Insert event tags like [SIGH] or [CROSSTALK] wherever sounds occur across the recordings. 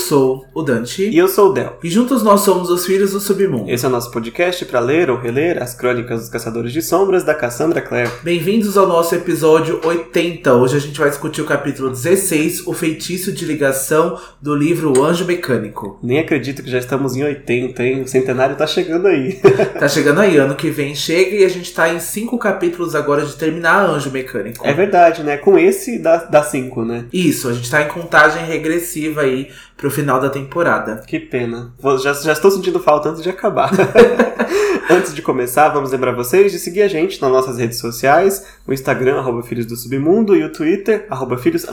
sou o Dante. E eu sou o Del. E juntos nós somos os Filhos do Submundo. Esse é o nosso podcast para ler ou reler as crônicas dos Caçadores de Sombras da Cassandra Clare. Bem-vindos ao nosso episódio 80. Hoje a gente vai discutir o capítulo 16, O Feitiço de Ligação, do livro O Anjo Mecânico. Nem acredito que já estamos em 80, hein? O centenário tá chegando aí. [LAUGHS] tá chegando aí, ano que vem chega e a gente tá em cinco capítulos agora de terminar Anjo Mecânico. É verdade, né? Com esse dá, dá cinco, né? Isso, a gente tá em contagem regressiva aí pro final da temporada. Que pena. Já, já estou sentindo falta antes de acabar. [LAUGHS] antes de começar, vamos lembrar vocês de seguir a gente nas nossas redes sociais, o Instagram, arroba Filhos do Submundo, e o Twitter, arroba Filhos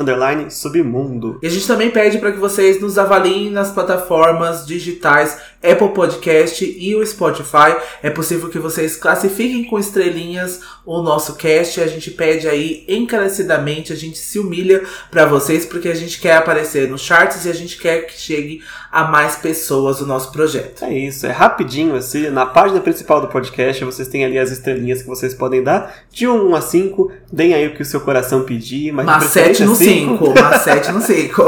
Submundo. E a gente também pede para que vocês nos avaliem nas plataformas digitais Apple Podcast e o Spotify. É possível que vocês classifiquem com estrelinhas o nosso cast. A gente pede aí encarecidamente, a gente se humilha para vocês porque a gente quer aparecer nos charts e a gente quer que chegue a mais pessoas o nosso projeto. É isso, é rapidinho assim. Na página principal do podcast vocês têm ali as estrelinhas que vocês podem dar de 1 a 5. Deem aí o que o seu coração pedir, mas, mas 7 no 5. Mas 7 no 5.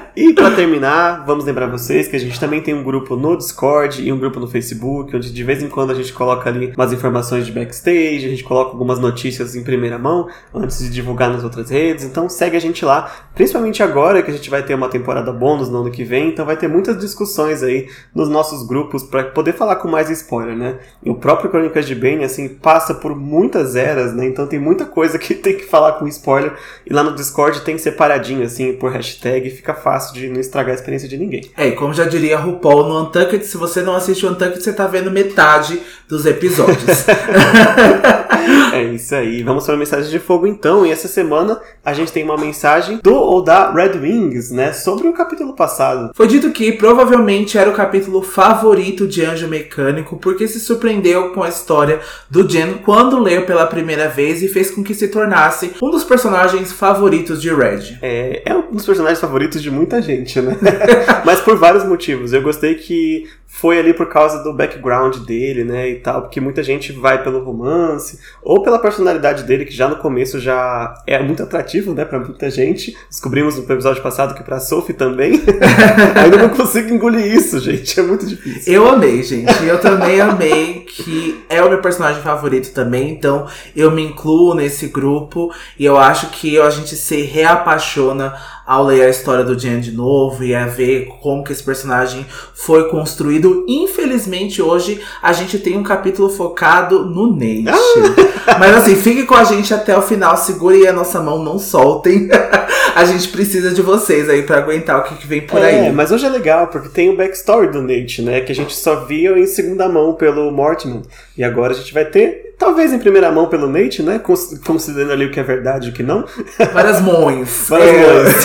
[LAUGHS] E para terminar, vamos lembrar vocês que a gente também tem um grupo no Discord e um grupo no Facebook, onde de vez em quando a gente coloca ali umas informações de backstage, a gente coloca algumas notícias em primeira mão antes de divulgar nas outras redes. Então segue a gente lá, principalmente agora que a gente vai ter uma temporada bônus no ano que vem, então vai ter muitas discussões aí nos nossos grupos para poder falar com mais spoiler, né? E o próprio Crônicas de Bane assim passa por muitas eras, né? Então tem muita coisa que [LAUGHS] tem que falar com spoiler e lá no Discord tem separadinho assim por hashtag, fica fácil fácil de não estragar a experiência de ninguém. É, e como já diria RuPaul no Untucked, se você não assiste o Untucked, você tá vendo metade dos episódios. [LAUGHS] é isso aí. Vamos para a mensagem de fogo então. E essa semana a gente tem uma mensagem do ou da Red Wings, né? Sobre o capítulo passado. Foi dito que provavelmente era o capítulo favorito de Anjo Mecânico, porque se surpreendeu com a história do Jen quando leu pela primeira vez e fez com que se tornasse um dos personagens favoritos de Red. É, é um dos personagens favoritos de muita gente, né? [LAUGHS] Mas por vários motivos. Eu gostei que foi ali por causa do background dele, né, e tal, porque muita gente vai pelo romance ou pela personalidade dele, que já no começo já é muito atrativo, né, para muita gente. Descobrimos no episódio passado que para Sophie também. [LAUGHS] Ainda não consigo engolir isso, gente, é muito difícil. Eu amei, gente. Eu também amei que é o meu personagem favorito também, então eu me incluo nesse grupo e eu acho que a gente se reapaixona ao ler a história do Jen de novo e a ver como que esse personagem foi construído. Infelizmente, hoje a gente tem um capítulo focado no Nate. Ah! Mas assim, fique com a gente até o final, segure a nossa mão, não soltem. [LAUGHS] a gente precisa de vocês aí para aguentar o que, que, vem por é, aí. Mas hoje é legal, porque tem o backstory do Nate, né? Que a gente só via em segunda mão pelo Mortimer. E agora a gente vai ter Talvez em primeira mão pelo Nate, né? Considerando ali o que é verdade e o que não. Várias mães. [LAUGHS] Várias é. mães.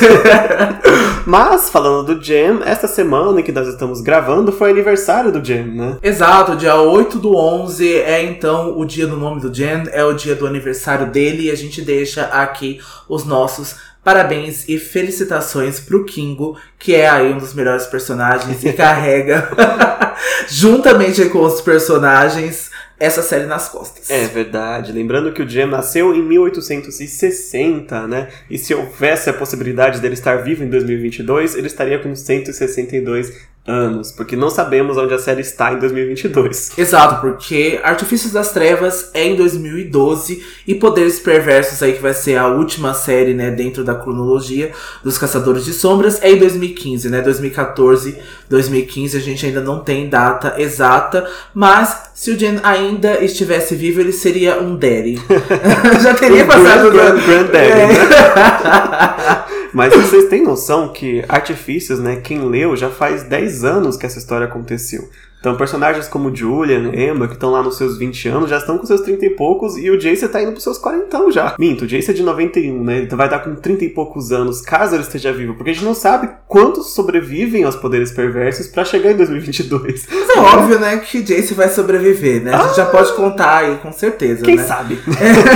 [LAUGHS] Mas, falando do Jam, esta semana em que nós estamos gravando foi aniversário do Jam, né? Exato, dia 8 do 11 é então o dia do nome do Jam, é o dia do aniversário dele e a gente deixa aqui os nossos Parabéns e felicitações pro Kingo, que é aí um dos melhores personagens e [LAUGHS] carrega, juntamente com os personagens, essa série nas costas. É verdade. Lembrando que o Jam nasceu em 1860, né? E se houvesse a possibilidade dele estar vivo em 2022, ele estaria com 162 anos, porque não sabemos onde a série está em 2022. Exato, porque Artifícios das Trevas é em 2012 e Poderes Perversos aí que vai ser a última série, né, dentro da cronologia dos Caçadores de Sombras é em 2015, né? 2014, 2015 a gente ainda não tem data exata, mas se o Jen ainda estivesse vivo, ele seria um Daddy. [LAUGHS] [LAUGHS] Já teria passado grand, grand, grand Daddy, é. né? [LAUGHS] Mas vocês têm noção que Artifícios, né, quem leu já faz 10 anos que essa história aconteceu. Então, personagens como Julian, Emma, que estão lá nos seus 20 anos, já estão com seus 30 e poucos, e o Jace tá indo pros seus 40 já. Minto, o Jace é de 91, né? Ele vai estar com 30 e poucos anos, caso ele esteja vivo, porque a gente não sabe quantos sobrevivem aos poderes perversos para chegar em 2022. Mas é óbvio, né, que Jace vai sobreviver, né? A gente ah, já pode contar aí, com certeza, Quem né? sabe?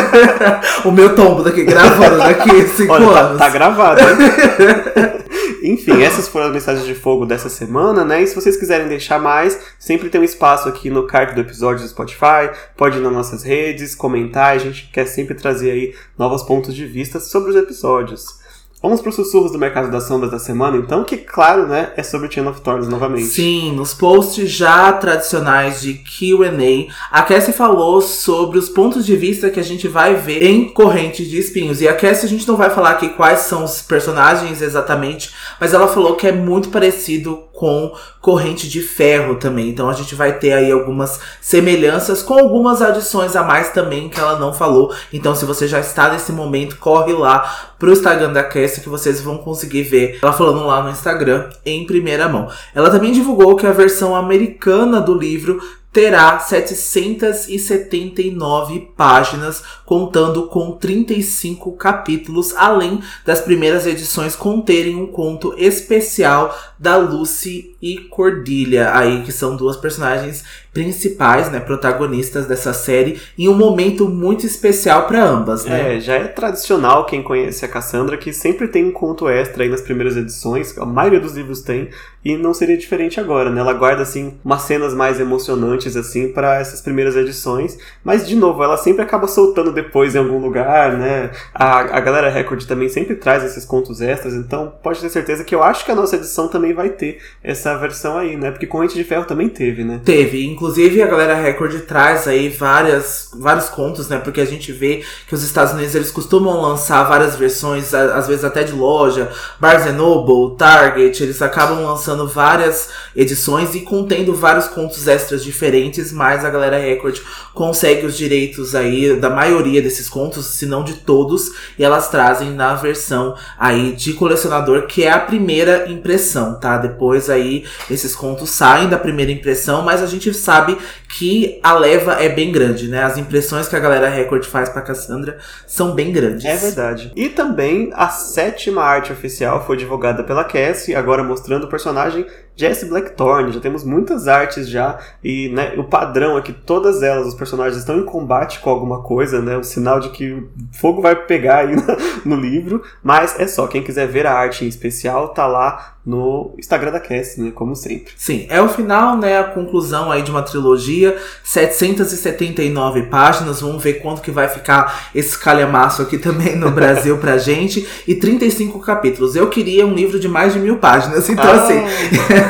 [LAUGHS] o meu tombo daqui gravando daqui [LAUGHS] 5 anos. Tá, tá gravado, hein? [LAUGHS] Enfim, essas foram as mensagens de fogo dessa semana, né? E se vocês quiserem deixar mais, sempre tem um espaço aqui no card do episódio do Spotify, pode ir nas nossas redes, comentar, a gente quer sempre trazer aí novos pontos de vista sobre os episódios. Vamos para os sussurros do mercado das sombras da semana, então, que, claro, né, é sobre Chain of Thorns novamente. Sim, nos posts já tradicionais de QA, a Cassie falou sobre os pontos de vista que a gente vai ver em Corrente de Espinhos. E a Cassie, a gente não vai falar aqui quais são os personagens exatamente, mas ela falou que é muito parecido com Corrente de Ferro também. Então a gente vai ter aí algumas semelhanças com algumas adições a mais também que ela não falou. Então se você já está nesse momento, corre lá pro Instagram da Cassie que vocês vão conseguir ver ela falando lá no Instagram em primeira mão. Ela também divulgou que a versão americana do livro terá 779 páginas, contando com 35 capítulos, além das primeiras edições conterem um conto especial da Lucy e Cordilha, aí que são duas personagens principais, né, protagonistas dessa série, em um momento muito especial para ambas, né? É, já é tradicional quem conhece a Cassandra que sempre tem um conto extra aí nas primeiras edições, a maioria dos livros tem, e não seria diferente agora, né? Ela guarda assim umas cenas mais emocionantes assim para essas primeiras edições, mas de novo, ela sempre acaba soltando depois em algum lugar, né? A, a galera Record também sempre traz esses contos extras, então pode ter certeza que eu acho que a nossa edição também vai ter essa versão aí, né? Porque Corrente de Ferro também teve, né? Teve, inclusive a galera Record traz aí várias, vários contos, né? Porque a gente vê que os Estados Unidos eles costumam lançar várias versões, às vezes até de loja, Barnes Noble, Target, eles acabam lançando várias edições e contendo vários contos extras diferentes, mas a galera Record consegue os direitos aí da maioria desses contos, se não de todos, e elas trazem na versão aí de colecionador, que é a primeira impressão, tá? Depois aí esses contos saem da primeira impressão, mas a gente sabe que a leva é bem grande, né? As impressões que a galera Record faz pra Cassandra são bem grandes. É verdade. E também a sétima arte oficial foi divulgada pela Cassie, agora mostrando o personagem Jesse Blackthorne, já temos muitas artes já, e né, o padrão é que todas elas, os personagens estão em combate com alguma coisa, né? O sinal de que o fogo vai pegar aí [LAUGHS] no, no livro, mas é só, quem quiser ver a arte em especial, tá lá no Instagram da Cassie, né? Como sempre. Sim, é o final, né? A conclusão aí de uma trilogia, 779 páginas, vamos ver quanto que vai ficar esse calhamaço aqui também no [LAUGHS] Brasil pra gente, e 35 capítulos. Eu queria um livro de mais de mil páginas, então ah. assim...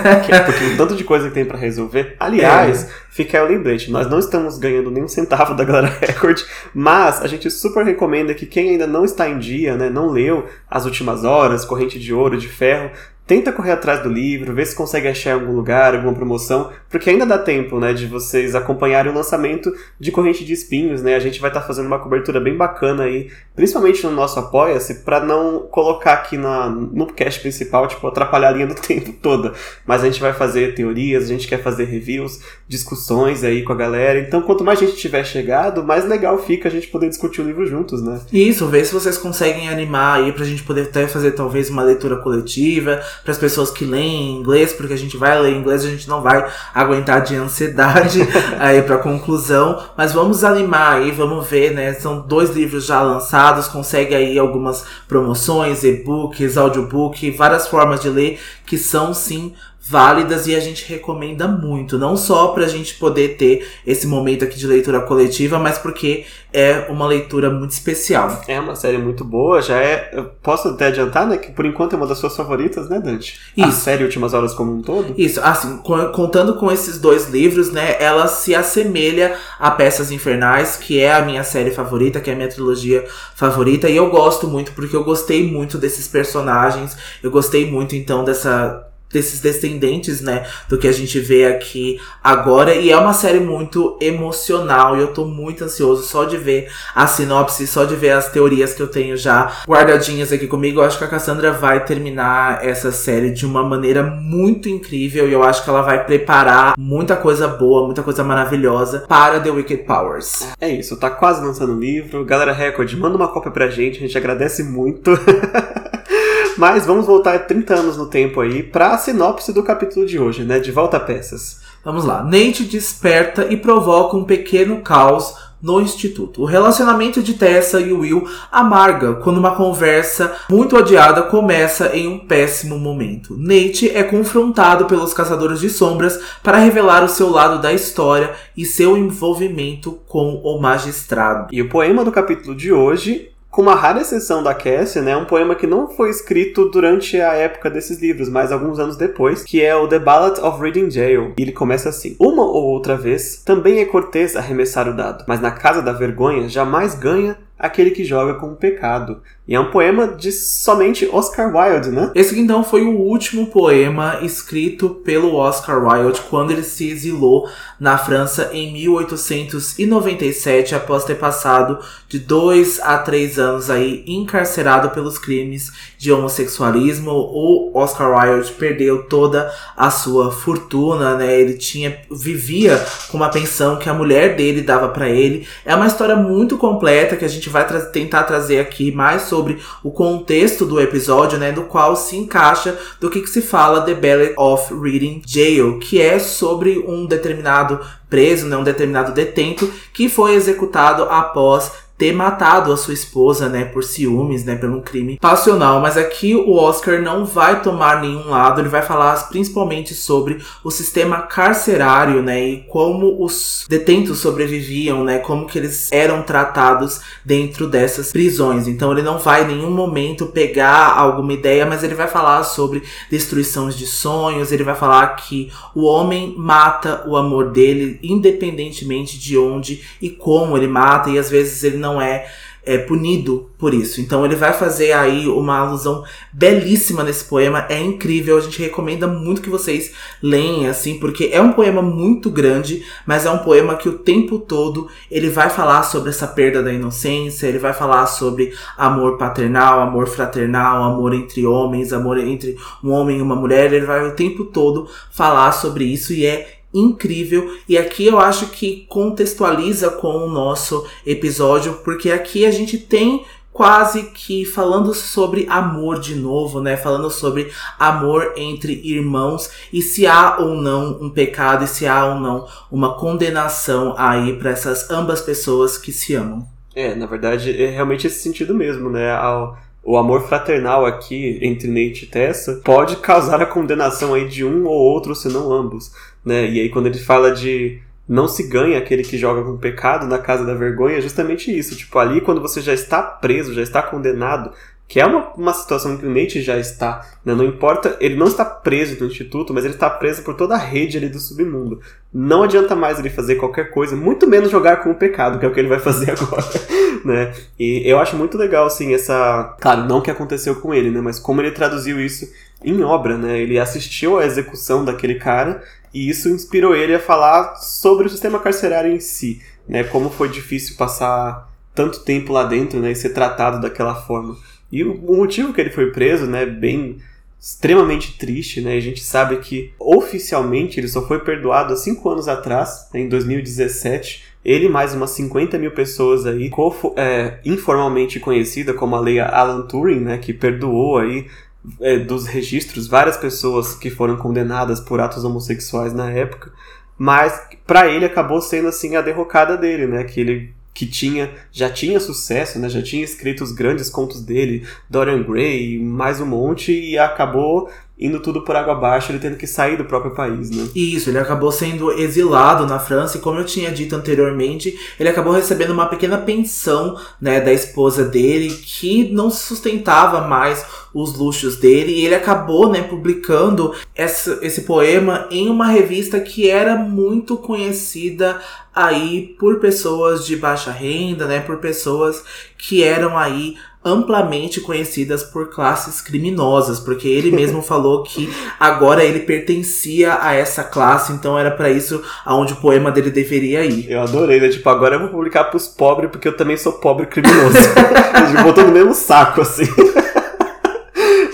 Porque o tanto de coisa que tem para resolver. Aliás, é. fica aí o lembrete: nós não estamos ganhando nenhum centavo da Galera [LAUGHS] Record, mas a gente super recomenda que quem ainda não está em dia, né, não leu As Últimas Horas, Corrente de Ouro, de Ferro, tenta correr atrás do livro, ver se consegue achar algum lugar, alguma promoção, porque ainda dá tempo, né, de vocês acompanharem o lançamento de Corrente de Espinhos, né? A gente vai estar tá fazendo uma cobertura bem bacana aí, principalmente no nosso Apoia-se, para não colocar aqui na, no cast principal, tipo, atrapalhar a linha do [LAUGHS] tempo toda. Mas a gente vai fazer teorias, a gente quer fazer reviews, discussões aí com a galera. Então, quanto mais gente tiver chegado, mais legal fica a gente poder discutir o livro juntos, né? Isso, ver se vocês conseguem animar aí pra gente poder até fazer talvez uma leitura coletiva, para as pessoas que leem inglês, porque a gente vai ler inglês, a gente não vai aguentar de ansiedade [LAUGHS] aí para conclusão, mas vamos animar aí, vamos ver, né? São dois livros já lançados, consegue aí algumas promoções, e-books, audiobook, várias formas de ler que são sim válidas e a gente recomenda muito, não só para a gente poder ter esse momento aqui de leitura coletiva, mas porque é uma leitura muito especial. É uma série muito boa, já é, eu posso até adiantar, né, que por enquanto é uma das suas favoritas, né, Dante? Isso. A série Últimas Horas como um todo? Isso, assim, contando com esses dois livros, né, ela se assemelha a Peças Infernais, que é a minha série favorita, que é a minha trilogia favorita, e eu gosto muito porque eu gostei muito desses personagens, eu gostei muito então dessa desses descendentes, né, do que a gente vê aqui agora. E é uma série muito emocional e eu tô muito ansioso só de ver a sinopse, só de ver as teorias que eu tenho já guardadinhas aqui comigo. Eu acho que a Cassandra vai terminar essa série de uma maneira muito incrível e eu acho que ela vai preparar muita coisa boa, muita coisa maravilhosa para The Wicked Powers. É isso, tá quase lançando o livro. Galera Record, manda uma cópia pra gente, a gente agradece muito. [LAUGHS] Mas vamos voltar 30 anos no tempo aí para a sinopse do capítulo de hoje, né? De volta a peças. Vamos lá. Nate desperta e provoca um pequeno caos no instituto. O relacionamento de Tessa e Will amarga quando uma conversa muito odiada começa em um péssimo momento. Nate é confrontado pelos caçadores de sombras para revelar o seu lado da história e seu envolvimento com o magistrado. E o poema do capítulo de hoje com uma rara exceção da Cassie, né, um poema que não foi escrito durante a época desses livros, mas alguns anos depois, que é o The Ballad of Reading Jail. E ele começa assim: Uma ou outra vez, também é cortês arremessar o dado, mas na casa da vergonha jamais ganha aquele que joga com o pecado. E é um poema de somente Oscar Wilde, né? Esse então foi o último poema escrito pelo Oscar Wilde quando ele se exilou na França em 1897, após ter passado de dois a três anos aí encarcerado pelos crimes de homossexualismo. O Oscar Wilde perdeu toda a sua fortuna, né? Ele tinha vivia com uma pensão que a mulher dele dava para ele. É uma história muito completa que a gente vai tra tentar trazer aqui mais sobre o contexto do episódio, né, do qual se encaixa do que, que se fala The Ballad of Reading Jail, que é sobre um determinado preso, né, um determinado detento que foi executado após ter matado a sua esposa, né, por ciúmes, né, por um crime passional. Mas aqui o Oscar não vai tomar nenhum lado, ele vai falar principalmente sobre o sistema carcerário, né, e como os detentos sobreviviam, né, como que eles eram tratados dentro dessas prisões. Então ele não vai em nenhum momento pegar alguma ideia, mas ele vai falar sobre destruições de sonhos, ele vai falar que o homem mata o amor dele independentemente de onde e como ele mata, e às vezes ele não é, é punido por isso. Então ele vai fazer aí uma alusão belíssima nesse poema, é incrível, a gente recomenda muito que vocês leiam assim, porque é um poema muito grande, mas é um poema que o tempo todo ele vai falar sobre essa perda da inocência, ele vai falar sobre amor paternal, amor fraternal, amor entre homens, amor entre um homem e uma mulher, ele vai o tempo todo falar sobre isso e é incrível. E aqui eu acho que contextualiza com o nosso episódio, porque aqui a gente tem quase que falando sobre amor de novo, né? Falando sobre amor entre irmãos e se há ou não um pecado e se há ou não uma condenação aí para essas ambas pessoas que se amam. É, na verdade, é realmente esse sentido mesmo, né? Ao, o amor fraternal aqui entre Nate e Tessa pode causar a condenação aí de um ou outro, se não ambos né? E aí quando ele fala de não se ganha aquele que joga com pecado na casa da vergonha, é justamente isso. Tipo, ali quando você já está preso, já está condenado, que é uma, uma situação que o Nate já está, né? Não importa, ele não está preso no instituto, mas ele está preso por toda a rede ali do submundo. Não adianta mais ele fazer qualquer coisa, muito menos jogar com o pecado, que é o que ele vai fazer [LAUGHS] agora, né? E eu acho muito legal, assim, essa... Claro, não o que aconteceu com ele, né? Mas como ele traduziu isso em obra, né? Ele assistiu à execução daquele cara e isso inspirou ele a falar sobre o sistema carcerário em si, né? Como foi difícil passar tanto tempo lá dentro, né? E ser tratado daquela forma. E o motivo que ele foi preso, né? Bem extremamente triste, né? A gente sabe que oficialmente ele só foi perdoado há cinco anos atrás, né? em 2017. Ele mais umas 50 mil pessoas aí, é, informalmente conhecida como a lei Alan Turing, né? Que perdoou aí é, dos registros várias pessoas que foram condenadas por atos homossexuais na época, mas para ele acabou sendo assim a derrocada dele, né? Que ele que tinha já tinha sucesso, né? Já tinha escrito os grandes contos dele, Dorian Gray, mais um monte e acabou indo tudo por água abaixo, ele tendo que sair do próprio país, né? Isso, ele acabou sendo exilado na França e como eu tinha dito anteriormente, ele acabou recebendo uma pequena pensão, né, da esposa dele que não sustentava mais os luxos dele e ele acabou, né, publicando essa, esse poema em uma revista que era muito conhecida aí por pessoas de baixa renda, né, por pessoas que eram aí amplamente conhecidas por classes criminosas, porque ele mesmo [LAUGHS] falou que agora ele pertencia a essa classe, então era para isso aonde o poema dele deveria ir. Eu adorei, né? Tipo, agora eu vou publicar pros pobres porque eu também sou pobre criminoso. [LAUGHS] Ele botou no mesmo saco, assim. [LAUGHS]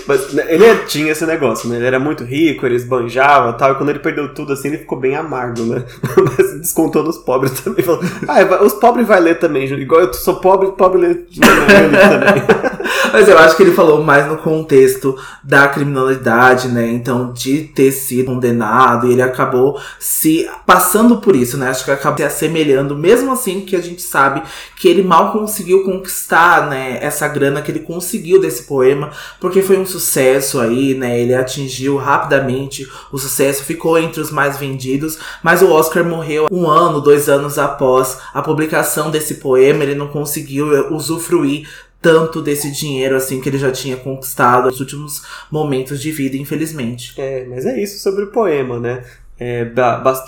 Mas né, ele tinha esse negócio, né? Ele era muito rico, ele esbanjava e tal. E quando ele perdeu tudo assim, ele ficou bem amargo, né? [LAUGHS] Mas descontou nos pobres também. Falou, ah, os pobres vai ler também, igual eu sou pobre, pobre lê, também. [LAUGHS] Mas eu acho que ele falou mais no contexto da criminalidade, né? Então, de ter sido condenado, e ele acabou se passando por isso, né? Acho que acabou se assemelhando, mesmo assim que a gente sabe que ele mal conseguiu conquistar, né? Essa grana que ele conseguiu desse poema, porque foi um sucesso aí, né? Ele atingiu rapidamente o sucesso, ficou entre os mais vendidos, mas o Oscar morreu um ano, dois anos após a publicação desse poema, ele não conseguiu usufruir tanto desse dinheiro assim que ele já tinha conquistado nos últimos momentos de vida, infelizmente. É, mas é isso sobre o poema, né? É,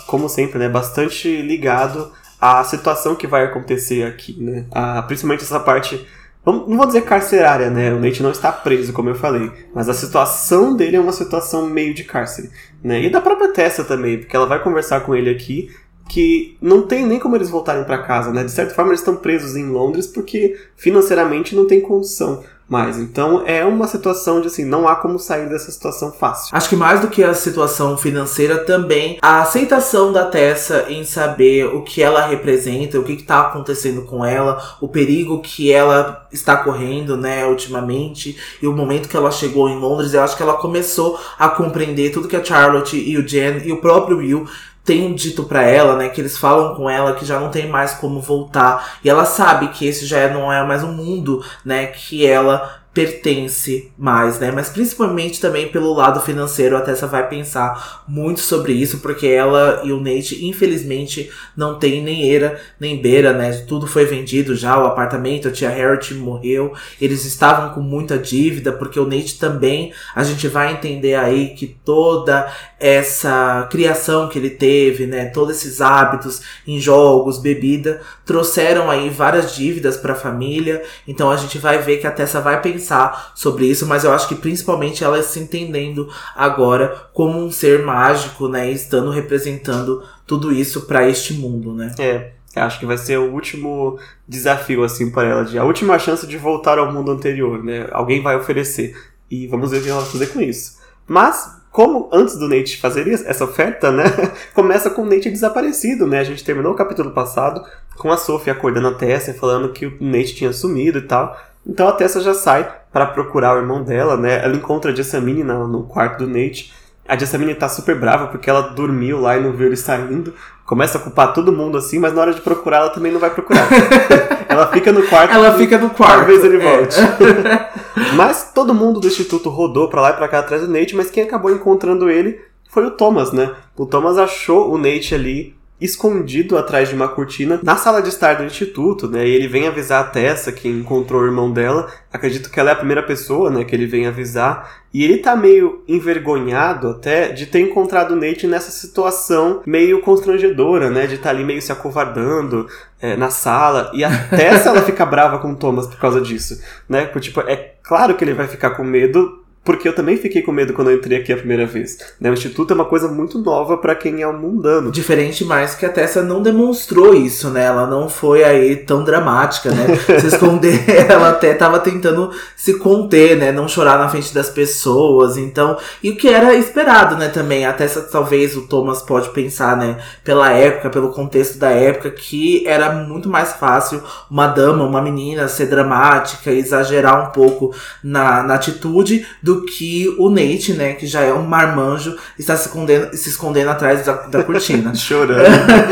como sempre, né? Bastante ligado à situação que vai acontecer aqui, né? A, principalmente essa parte não vou dizer carcerária, né? O Nate não está preso, como eu falei. Mas a situação dele é uma situação meio de cárcere. Né? E da própria Tessa também, porque ela vai conversar com ele aqui que não tem nem como eles voltarem para casa, né? De certa forma eles estão presos em Londres porque financeiramente não tem condição mais. Então é uma situação de assim, não há como sair dessa situação fácil. Acho que mais do que a situação financeira também, a aceitação da Tessa em saber o que ela representa, o que está acontecendo com ela, o perigo que ela está correndo, né, ultimamente, e o momento que ela chegou em Londres, eu acho que ela começou a compreender tudo que a Charlotte e o Jen e o próprio Will têm dito para ela, né, que eles falam com ela que já não tem mais como voltar. E ela sabe que esse já não é mais um mundo, né, que ela pertence mais, né? Mas principalmente também pelo lado financeiro, a Tessa vai pensar muito sobre isso, porque ela e o Nate, infelizmente, não tem nem eira nem beira, né? Tudo foi vendido já, o apartamento, a tia Harriet morreu, eles estavam com muita dívida, porque o Nate também, a gente vai entender aí que toda essa criação que ele teve, né? Todos esses hábitos em jogos, bebida, trouxeram aí várias dívidas para a família, então a gente vai ver que a Tessa vai pensar pensar sobre isso, mas eu acho que principalmente ela se entendendo agora como um ser mágico, né? Estando representando tudo isso para este mundo, né? É. Acho que vai ser o último desafio, assim, para ela, de a última chance de voltar ao mundo anterior, né? Alguém vai oferecer. E vamos ver o que ela vai fazer com isso. Mas, como antes do Nate fazer essa oferta, né? [LAUGHS] Começa com o Nate desaparecido, né? A gente terminou o capítulo passado com a Sophie acordando a Tessa falando que o Nate tinha sumido e tal. Então a Tessa já sai para procurar o irmão dela, né? Ela encontra a Jessamine no quarto do Nate. A Jessamine tá super brava porque ela dormiu lá e não viu ele saindo. Começa a culpar todo mundo assim, mas na hora de procurar ela também não vai procurar. [LAUGHS] ela fica no quarto. Ela fica no quarto. Talvez ele é. volte. É. [LAUGHS] mas todo mundo do instituto rodou para lá e pra cá atrás do Nate, mas quem acabou encontrando ele foi o Thomas, né? O Thomas achou o Nate ali escondido atrás de uma cortina na sala de estar do instituto, né? E ele vem avisar a Tessa que encontrou o irmão dela. Acredito que ela é a primeira pessoa, né, que ele vem avisar. E ele tá meio envergonhado até de ter encontrado o Nate nessa situação meio constrangedora, né? De estar tá ali meio se acovardando é, na sala. E a Tessa ela fica brava com o Thomas por causa disso, né? Porque, tipo, é claro que ele vai ficar com medo porque eu também fiquei com medo quando eu entrei aqui a primeira vez. Né? O Instituto é uma coisa muito nova para quem é um mundano. Diferente mais que a Tessa não demonstrou isso, né? Ela não foi aí tão dramática, né? [LAUGHS] se esconder, [LAUGHS] ela até tava tentando se conter, né? Não chorar na frente das pessoas, então... E o que era esperado, né, também. A Tessa, talvez, o Thomas pode pensar, né? Pela época, pelo contexto da época, que era muito mais fácil uma dama, uma menina ser dramática, exagerar um pouco na, na atitude do que o Nate, né, que já é um marmanjo, está se escondendo, se escondendo atrás da, da cortina. [LAUGHS] Chorando.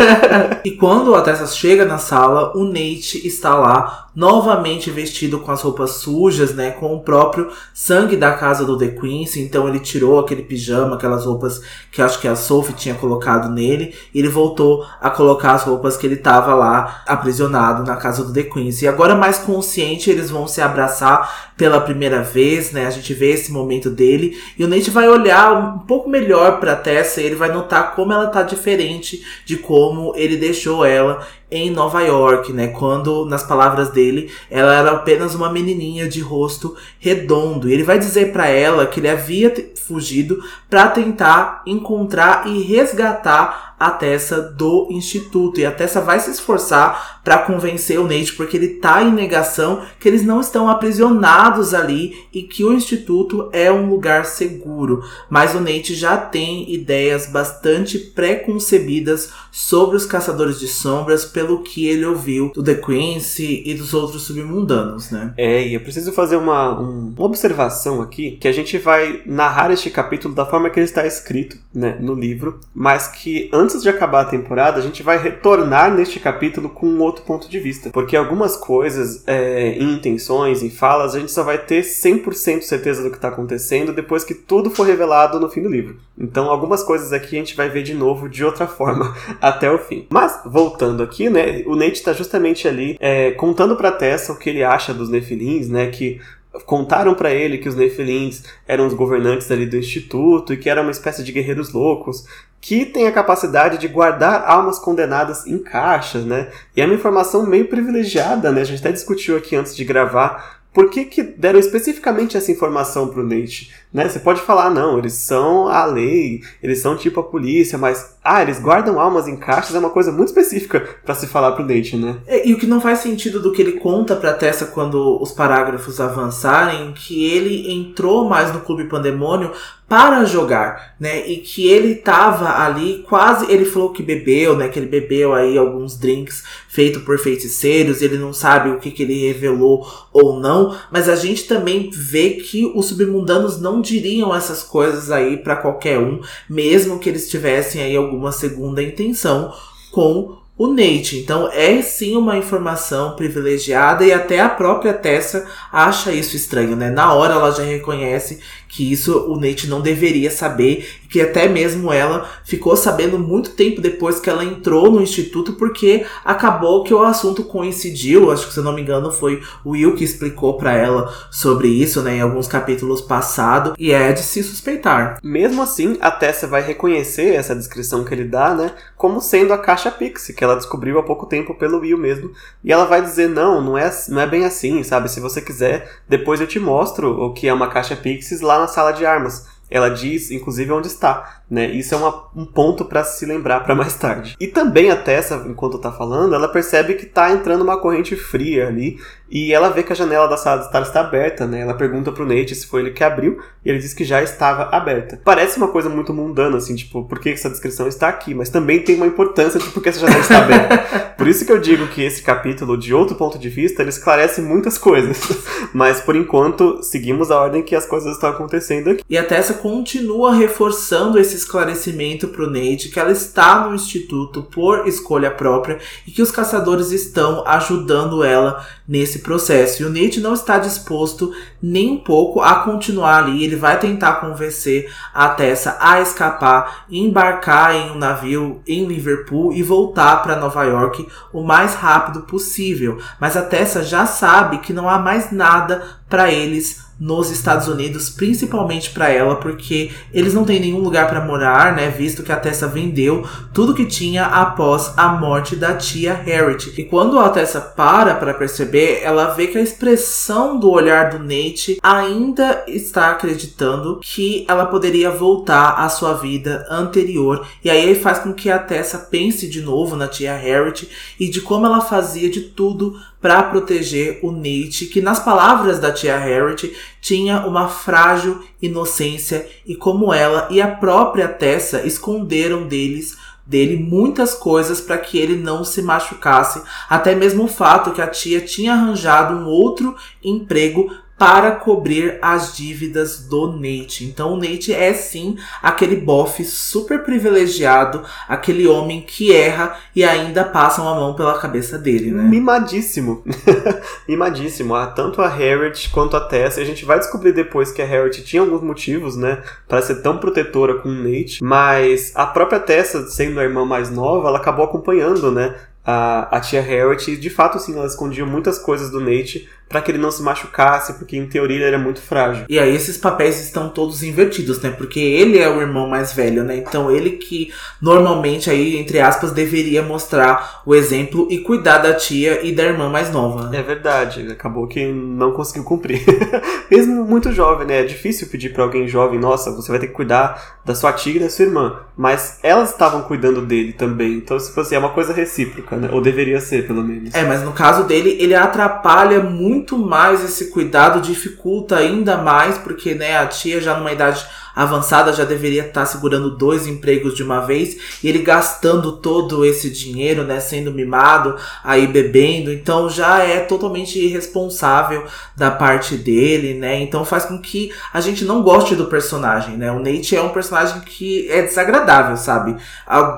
[LAUGHS] e quando a Tessa chega na sala, o Nate está lá, novamente vestido com as roupas sujas, né, com o próprio sangue da casa do The Queen's. Então ele tirou aquele pijama, aquelas roupas que acho que a Sophie tinha colocado nele, e ele voltou a colocar as roupas que ele estava lá aprisionado na casa do The Queen's. E agora mais consciente, eles vão se abraçar pela primeira vez, né? A gente vê esse momento dele e o Nate vai olhar um pouco melhor para Tessa e ele vai notar como ela tá diferente de como ele deixou ela em Nova York, né? Quando, nas palavras dele, ela era apenas uma menininha de rosto redondo. E ele vai dizer para ela que ele havia fugido para tentar encontrar e resgatar a Tessa do instituto. E a Tessa vai se esforçar para convencer o Nate, porque ele tá em negação que eles não estão aprisionados ali e que o instituto é um lugar seguro. Mas o Nate já tem ideias bastante preconcebidas sobre os caçadores de sombras pelo que ele ouviu do The Quincy e dos outros submundanos, né? É, e eu preciso fazer uma, um, uma observação aqui, que a gente vai narrar este capítulo da forma que ele está escrito, né, no livro, mas que antes antes de acabar a temporada, a gente vai retornar neste capítulo com um outro ponto de vista. Porque algumas coisas, é, em intenções, em falas, a gente só vai ter 100% certeza do que está acontecendo depois que tudo for revelado no fim do livro. Então, algumas coisas aqui a gente vai ver de novo de outra [LAUGHS] forma até o fim. Mas, voltando aqui, né, o Nate está justamente ali é, contando para Tessa o que ele acha dos Nefilins, né, que contaram para ele que os Nefilins eram os governantes ali do instituto e que era uma espécie de guerreiros loucos que tem a capacidade de guardar almas condenadas em caixas, né? E é uma informação meio privilegiada, né? A gente até discutiu aqui antes de gravar por que, que deram especificamente essa informação para o Nate? Né? Você pode falar, não, eles são a lei, eles são tipo a polícia, mas, ah, eles guardam almas em caixas é uma coisa muito específica para se falar pro Nate, né? É, e o que não faz sentido do que ele conta pra Tessa quando os parágrafos avançarem, que ele entrou mais no Clube Pandemônio para jogar, né? E que ele tava ali quase, ele falou que bebeu, né? Que ele bebeu aí alguns drinks feito por feiticeiros, ele não sabe o que, que ele revelou ou não, mas a gente também vê que os submundanos não diriam essas coisas aí para qualquer um, mesmo que eles tivessem aí alguma segunda intenção com o Nate. Então é sim uma informação privilegiada e até a própria Tessa acha isso estranho, né? Na hora ela já reconhece que isso o Nate não deveria saber que até mesmo ela ficou sabendo muito tempo depois que ela entrou no instituto porque acabou que o assunto coincidiu, acho que se eu não me engano foi o Will que explicou para ela sobre isso, né, em alguns capítulos passados e é de se suspeitar. Mesmo assim, a Tessa vai reconhecer essa descrição que ele dá, né, como sendo a caixa Pixie que ela descobriu há pouco tempo pelo Will mesmo, e ela vai dizer não, não é, não é bem assim, sabe? Se você quiser, depois eu te mostro o que é uma caixa Pixies lá na sala de armas. Ela diz, inclusive, onde está. Né? Isso é uma, um ponto para se lembrar para mais tarde. E também a Tessa, enquanto está falando, ela percebe que está entrando uma corrente fria ali e ela vê que a janela da sala de estar está aberta, né? Ela pergunta pro Nate se foi ele que abriu e ele diz que já estava aberta. Parece uma coisa muito mundana, assim, tipo, por que essa descrição está aqui? Mas também tem uma importância de por que essa janela está aberta. [LAUGHS] por isso que eu digo que esse capítulo, de outro ponto de vista, ele esclarece muitas coisas. [LAUGHS] Mas por enquanto, seguimos a ordem que as coisas estão acontecendo aqui. E a Tessa continua reforçando esse esclarecimento pro Nate que ela está no instituto por escolha própria e que os caçadores estão ajudando ela nesse processo. E o Nate não está disposto nem um pouco a continuar ali. Ele vai tentar convencer a Tessa a escapar, embarcar em um navio em Liverpool e voltar para Nova York o mais rápido possível. Mas a Tessa já sabe que não há mais nada para eles nos Estados Unidos, principalmente para ela, porque eles não têm nenhum lugar para morar, né? Visto que a Tessa vendeu tudo que tinha após a morte da tia Harriet. E quando a Tessa para para perceber, ela vê que a expressão do olhar do Nate ainda está acreditando que ela poderia voltar à sua vida anterior. E aí faz com que a Tessa pense de novo na tia Harriet e de como ela fazia de tudo para proteger o Nate, que nas palavras da tia Harriet tinha uma frágil inocência e como ela e a própria Tessa esconderam deles dele muitas coisas para que ele não se machucasse, até mesmo o fato que a tia tinha arranjado um outro emprego para cobrir as dívidas do Nate. Então o Nate é sim aquele bofe super privilegiado, aquele homem que erra e ainda passa uma mão pela cabeça dele, né? Mimadíssimo. [LAUGHS] Mimadíssimo. Ah, tanto a Harriet quanto a Tessa. A gente vai descobrir depois que a Harriet tinha alguns motivos, né, para ser tão protetora com o Nate, mas a própria Tessa, sendo a irmã mais nova, ela acabou acompanhando, né, a, a tia Harriet, de fato, sim, ela escondia muitas coisas do Nate para que ele não se machucasse, porque em teoria ele era muito frágil. E aí esses papéis estão todos invertidos, né? Porque ele é o irmão mais velho, né? Então ele que normalmente aí, entre aspas, deveria mostrar o exemplo e cuidar da tia e da irmã mais nova. Né? É verdade, acabou que não conseguiu cumprir. [LAUGHS] Mesmo muito jovem, né? É difícil pedir para alguém jovem, nossa, você vai ter que cuidar da sua tia e da sua irmã. Mas elas estavam cuidando dele também. Então, se fosse, é uma coisa recíproca, né? Ou deveria ser, pelo menos. É, mas no caso dele, ele atrapalha muito muito mais esse cuidado, dificulta ainda mais, porque né, a tia já numa idade avançada já deveria estar tá segurando dois empregos de uma vez e ele gastando todo esse dinheiro, né, sendo mimado, aí bebendo, então já é totalmente irresponsável da parte dele, né? Então faz com que a gente não goste do personagem, né? O Nate é um personagem que é desagradável, sabe?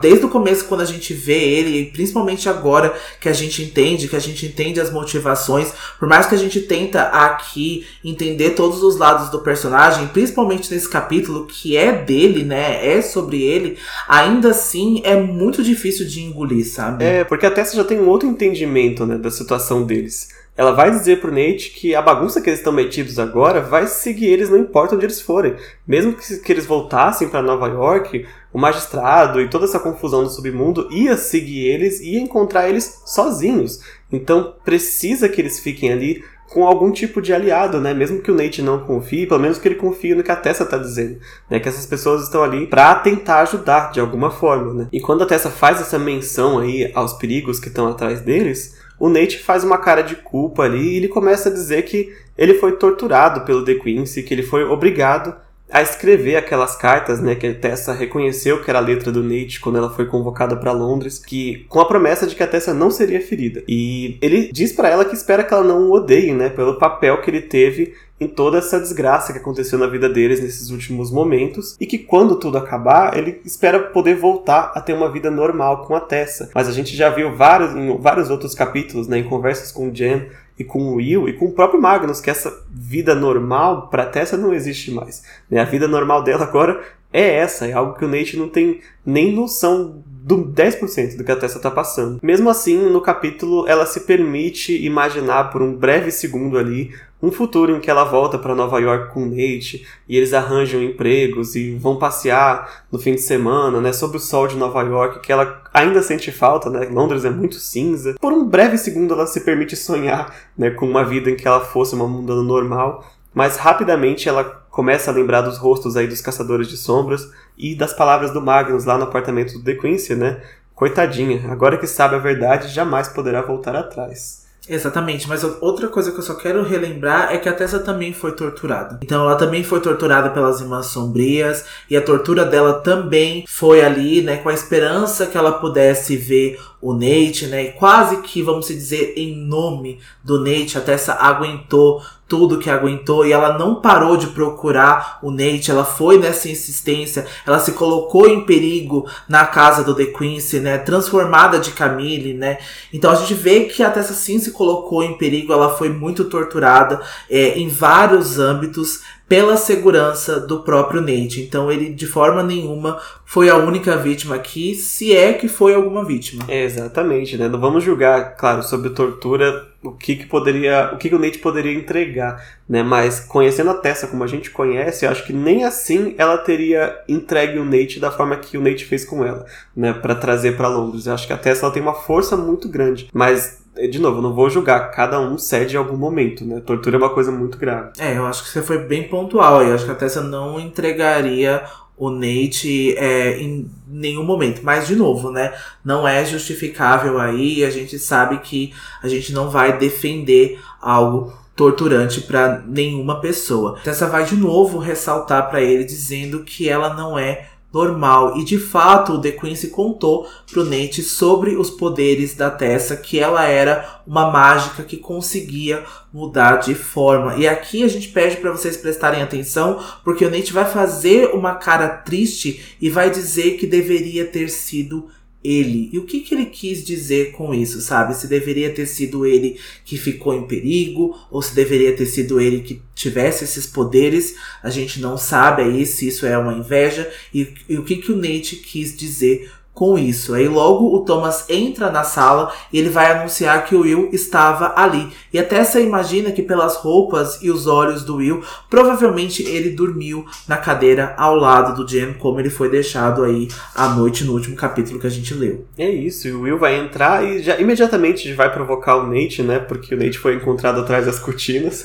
Desde o começo quando a gente vê ele, principalmente agora que a gente entende, que a gente entende as motivações, por mais que a gente tenta aqui entender todos os lados do personagem, principalmente nesse capítulo que é dele, né? É sobre ele, ainda assim é muito difícil de engolir, sabe? É, porque a Tessa já tem um outro entendimento, né, da situação deles. Ela vai dizer pro Nate que a bagunça que eles estão metidos agora vai seguir eles não importa onde eles forem. Mesmo que, que eles voltassem para Nova York, o magistrado e toda essa confusão do submundo ia seguir eles e encontrar eles sozinhos. Então precisa que eles fiquem ali com algum tipo de aliado, né? Mesmo que o Nate não confie, pelo menos que ele confie no que a Tessa tá dizendo, né? Que essas pessoas estão ali para tentar ajudar de alguma forma, né? E quando a Tessa faz essa menção aí aos perigos que estão atrás deles, o Nate faz uma cara de culpa ali e ele começa a dizer que ele foi torturado pelo The Quincy, que ele foi obrigado a escrever aquelas cartas, né, que a Tessa reconheceu que era a letra do Nate quando ela foi convocada para Londres, que com a promessa de que a Tessa não seria ferida. E ele diz para ela que espera que ela não o odeie, né, pelo papel que ele teve em toda essa desgraça que aconteceu na vida deles nesses últimos momentos e que quando tudo acabar, ele espera poder voltar a ter uma vida normal com a Tessa. Mas a gente já viu vários, em vários outros capítulos, né, em conversas com o Jen e com o Will e com o próprio Magnus, que essa vida normal para Tessa não existe mais. Né? A vida normal dela agora é essa, é algo que o Nate não tem nem noção do 10% do que a Tessa tá passando. Mesmo assim, no capítulo, ela se permite imaginar por um breve segundo ali um futuro em que ela volta para Nova York com Nate e eles arranjam empregos e vão passear no fim de semana, né, sob o sol de Nova York, que ela ainda sente falta, né? Londres é muito cinza. Por um breve segundo ela se permite sonhar, né, com uma vida em que ela fosse uma mundana normal, mas rapidamente ela começa a lembrar dos rostos aí dos caçadores de sombras e das palavras do Magnus lá no apartamento do The Quincy, né? Coitadinha, agora que sabe a verdade, jamais poderá voltar atrás. Exatamente, mas outra coisa que eu só quero relembrar é que a Tessa também foi torturada. Então ela também foi torturada pelas irmãs sombrias e a tortura dela também foi ali, né, com a esperança que ela pudesse ver o Nate, né, e quase que, vamos dizer, em nome do Nate, a Tessa aguentou tudo que aguentou e ela não parou de procurar o Nate, ela foi nessa insistência, ela se colocou em perigo na casa do The Quincy, né, transformada de Camille, né, então a gente vê que a Tessa sim se colocou em perigo, ela foi muito torturada é, em vários âmbitos, pela segurança do próprio Nate. Então ele de forma nenhuma foi a única vítima aqui, se é que foi alguma vítima. É, exatamente, né? Não vamos julgar, claro, sobre tortura, o que, que poderia, o que, que o Nate poderia entregar, né? Mas conhecendo a Tessa como a gente conhece, eu acho que nem assim ela teria entregue o Nate da forma que o Nate fez com ela, né? Para trazer para Londres. Eu acho que a Tessa ela tem uma força muito grande, mas de novo, não vou julgar, cada um cede em algum momento, né? Tortura é uma coisa muito grave. É, eu acho que você foi bem pontual aí. Acho que a Tessa não entregaria o Nate é, em nenhum momento. Mas, de novo, né? Não é justificável aí. A gente sabe que a gente não vai defender algo torturante para nenhuma pessoa. Tessa vai de novo ressaltar para ele dizendo que ela não é normal. E de fato, o The Quincy contou pro Nate sobre os poderes da Tessa, que ela era uma mágica que conseguia mudar de forma. E aqui a gente pede para vocês prestarem atenção, porque o Nate vai fazer uma cara triste e vai dizer que deveria ter sido ele. E o que, que ele quis dizer com isso, sabe? Se deveria ter sido ele que ficou em perigo, ou se deveria ter sido ele que tivesse esses poderes, a gente não sabe aí se isso é uma inveja. E, e o que, que o Nate quis dizer com isso. Aí logo o Thomas entra na sala e ele vai anunciar que o Will estava ali. E até você imagina que pelas roupas e os olhos do Will, provavelmente ele dormiu na cadeira ao lado do Jen, como ele foi deixado aí à noite no último capítulo que a gente leu. É isso, e o Will vai entrar e já imediatamente vai provocar o Nate, né? Porque o Nate foi encontrado atrás das cortinas.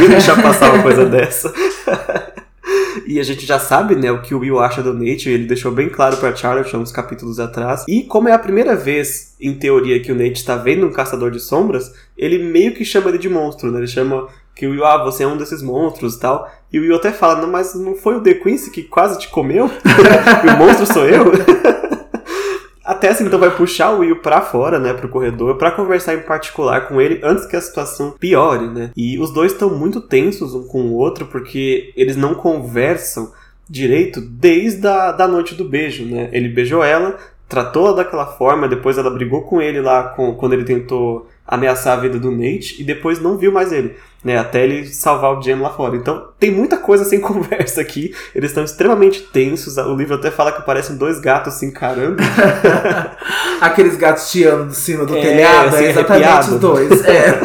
Não deixar passar uma coisa dessa. [LAUGHS] E a gente já sabe, né, o que o Will acha do Nate, ele deixou bem claro para Charlotte uns capítulos atrás. E como é a primeira vez, em teoria, que o Nate está vendo um caçador de sombras, ele meio que chama ele de monstro, né? Ele chama Que o Will, ah, você é um desses monstros e tal. E o Will até fala, não, mas não foi o The Quincy que quase te comeu? [LAUGHS] o monstro sou eu? [LAUGHS] A Tessa então vai puxar o Will pra fora, né, pro corredor, para conversar em particular com ele antes que a situação piore, né? E os dois estão muito tensos um com o outro porque eles não conversam direito desde a da noite do beijo, né? Ele beijou ela, tratou-a daquela forma, depois ela brigou com ele lá com, quando ele tentou ameaçar a vida do Nate e depois não viu mais ele né, até ele salvar o Jen lá fora. Então tem muita coisa sem [LAUGHS] conversa aqui. Eles estão extremamente tensos. O livro até fala que parecem dois gatos se encarando. [LAUGHS] Aqueles gatos tiando de cima do é, telhado, assim, é exatamente arrepiado. os dois. É.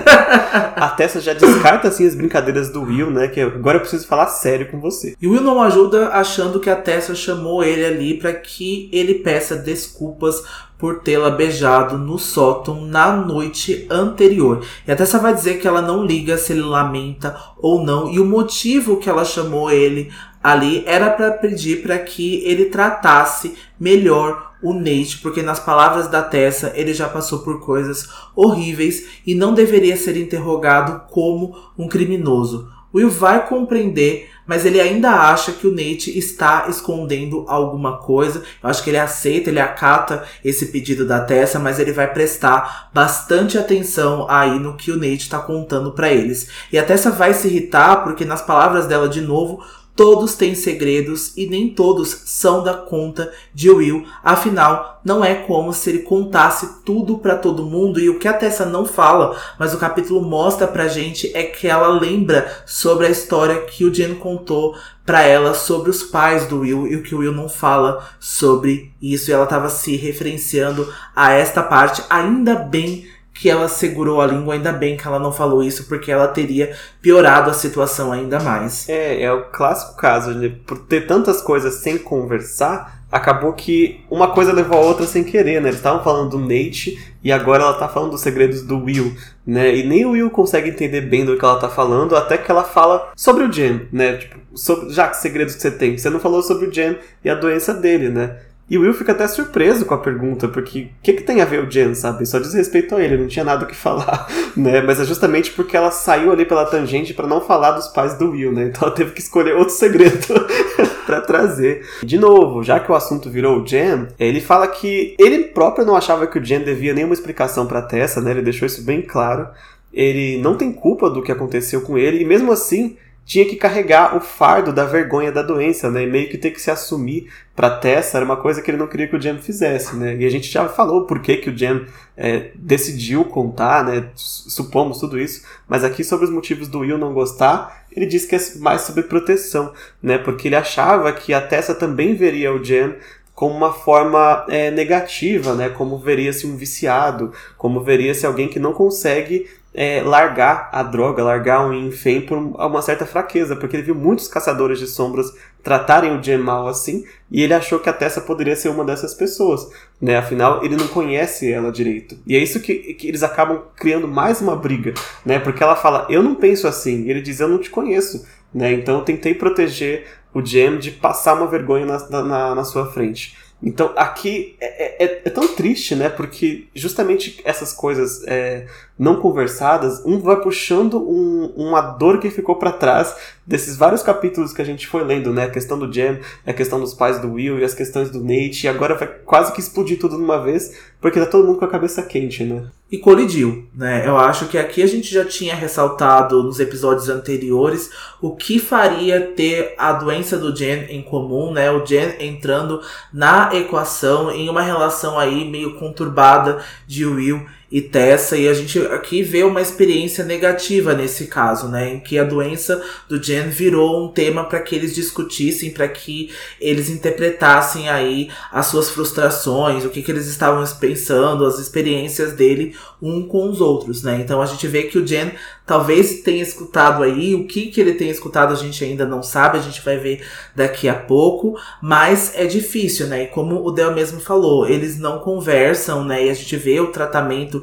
[LAUGHS] A Tessa já descarta assim as brincadeiras do Will, né? Que agora eu preciso falar sério com você. E o Will não ajuda achando que a Tessa chamou ele ali para que ele peça desculpas por tê-la beijado no sótão na noite anterior. E a Tessa vai dizer que ela não liga se ele lamenta ou não, e o motivo que ela chamou ele ali era para pedir para que ele tratasse melhor o Nate, porque nas palavras da Tessa ele já passou por coisas horríveis e não deveria ser interrogado como um criminoso. Will vai compreender mas ele ainda acha que o Nate está escondendo alguma coisa. Eu acho que ele aceita, ele acata esse pedido da Tessa, mas ele vai prestar bastante atenção aí no que o Nate está contando para eles. E a Tessa vai se irritar porque nas palavras dela de novo, Todos têm segredos e nem todos são da conta de Will. Afinal, não é como se ele contasse tudo para todo mundo e o que a Tessa não fala, mas o capítulo mostra pra gente é que ela lembra sobre a história que o Jen contou para ela sobre os pais do Will e o que o Will não fala sobre isso. E ela estava se referenciando a esta parte, ainda bem que ela segurou a língua, ainda bem que ela não falou isso, porque ela teria piorado a situação ainda mais. É, é o clássico caso, de, por ter tantas coisas sem conversar, acabou que uma coisa levou a outra sem querer, né? Eles estavam falando do Nate e agora ela tá falando dos segredos do Will, né? E nem o Will consegue entender bem do que ela tá falando, até que ela fala sobre o Jen, né? Tipo, sobre, já que segredos que você tem, você não falou sobre o Jen e a doença dele, né? E o Will fica até surpreso com a pergunta, porque o que, que tem a ver o Jen, sabe? Só diz respeito a ele, não tinha nada o que falar, [LAUGHS] né? Mas é justamente porque ela saiu ali pela tangente para não falar dos pais do Will, né? Então ela teve que escolher outro segredo [LAUGHS] para trazer. De novo, já que o assunto virou o Jen, ele fala que ele próprio não achava que o Jen devia nenhuma explicação para Tessa, né? Ele deixou isso bem claro. Ele não tem culpa do que aconteceu com ele, e mesmo assim, tinha que carregar o fardo da vergonha da doença, né? E meio que ter que se assumir para Tessa era uma coisa que ele não queria que o Jam fizesse, né? E a gente já falou por que, que o Jam é, decidiu contar, né? Supomos tudo isso. Mas aqui sobre os motivos do Will não gostar, ele disse que é mais sobre proteção, né? Porque ele achava que a Tessa também veria o Jam como uma forma é, negativa, né? Como veria-se um viciado, como veria-se alguém que não consegue é, largar a droga, largar o Infem por uma certa fraqueza, porque ele viu muitos caçadores de sombras tratarem o Jen mal assim, e ele achou que a Tessa poderia ser uma dessas pessoas, né? Afinal, ele não conhece ela direito. E é isso que, que eles acabam criando mais uma briga, né? Porque ela fala, eu não penso assim, e ele diz, eu não te conheço, né? Então eu tentei proteger o Jen de passar uma vergonha na, na, na sua frente. Então aqui é, é, é, tão triste, né? Porque justamente essas coisas é, não conversadas, um vai puxando um, uma dor que ficou para trás desses vários capítulos que a gente foi lendo, né? A questão do Jam, a questão dos pais do Will e as questões do Nate, e agora vai quase que explodir tudo de uma vez, porque tá todo mundo com a cabeça quente, né? E colidiu, né? Eu acho que aqui a gente já tinha ressaltado nos episódios anteriores o que faria ter a doença do Jen em comum, né? O Jen entrando na equação em uma relação aí meio conturbada de Will e Tessa, e a gente aqui vê uma experiência negativa nesse caso, né, em que a doença do Jen virou um tema para que eles discutissem, para que eles interpretassem aí as suas frustrações, o que, que eles estavam pensando, as experiências dele um com os outros, né? Então a gente vê que o Jen talvez tenha escutado aí, o que que ele tem escutado a gente ainda não sabe, a gente vai ver daqui a pouco, mas é difícil, né? E como o Del mesmo falou, eles não conversam, né? E a gente vê o tratamento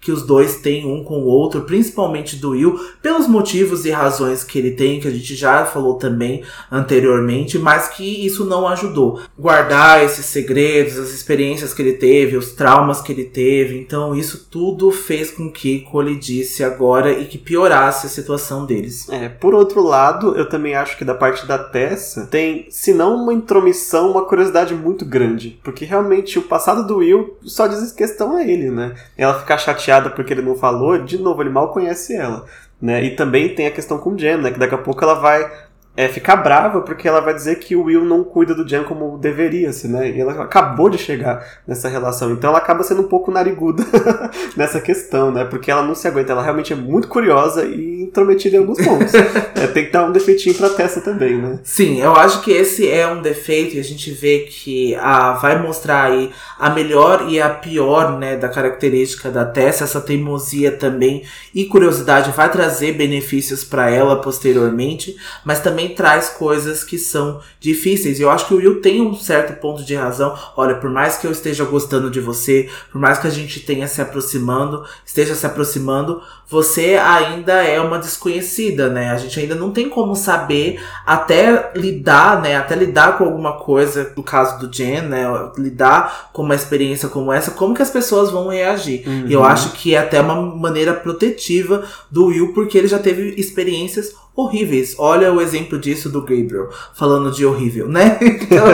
que os dois têm um com o outro, principalmente do Will, pelos motivos e razões que ele tem, que a gente já falou também anteriormente, mas que isso não ajudou. Guardar esses segredos, as experiências que ele teve, os traumas que ele teve, então isso tudo fez com que colidisse agora e que piorasse a situação deles. É, por outro lado, eu também acho que da parte da Tessa tem, se não uma intromissão, uma curiosidade muito grande, porque realmente o passado do Will só diz questão a ele, né? Ela ficar chateada porque ele não falou, de novo, ele mal conhece ela. Né? E também tem a questão com o Jen, né? Que daqui a pouco ela vai é, ficar brava porque ela vai dizer que o Will não cuida do Jen como deveria, assim, né? E ela acabou de chegar nessa relação. Então ela acaba sendo um pouco nariguda [LAUGHS] nessa questão, né? Porque ela não se aguenta. Ela realmente é muito curiosa e intrometida em alguns pontos. [LAUGHS] é, tem que dar um defeitinho pra Tessa também, né? Sim, eu acho que esse é um defeito e a gente vê que a, vai mostrar aí a melhor e a pior, né, da característica da Tessa. Essa teimosia também e curiosidade vai trazer benefícios para ela posteriormente, mas também traz coisas que são difíceis. E eu acho que o Will tem um certo ponto de razão. Olha, por mais que eu esteja gostando de você, por mais que a gente tenha se aproximando, esteja se aproximando, você ainda é uma desconhecida, né? A gente ainda não tem como saber até lidar, né? Até lidar com alguma coisa, no caso do Jen, né? Lidar com uma experiência como essa, como que as pessoas vão reagir. Uhum. E eu acho que é até uma maneira protetiva do Will, porque ele já teve experiências horríveis. Olha o exemplo disso do Gabriel, falando de horrível, né? [LAUGHS] Então,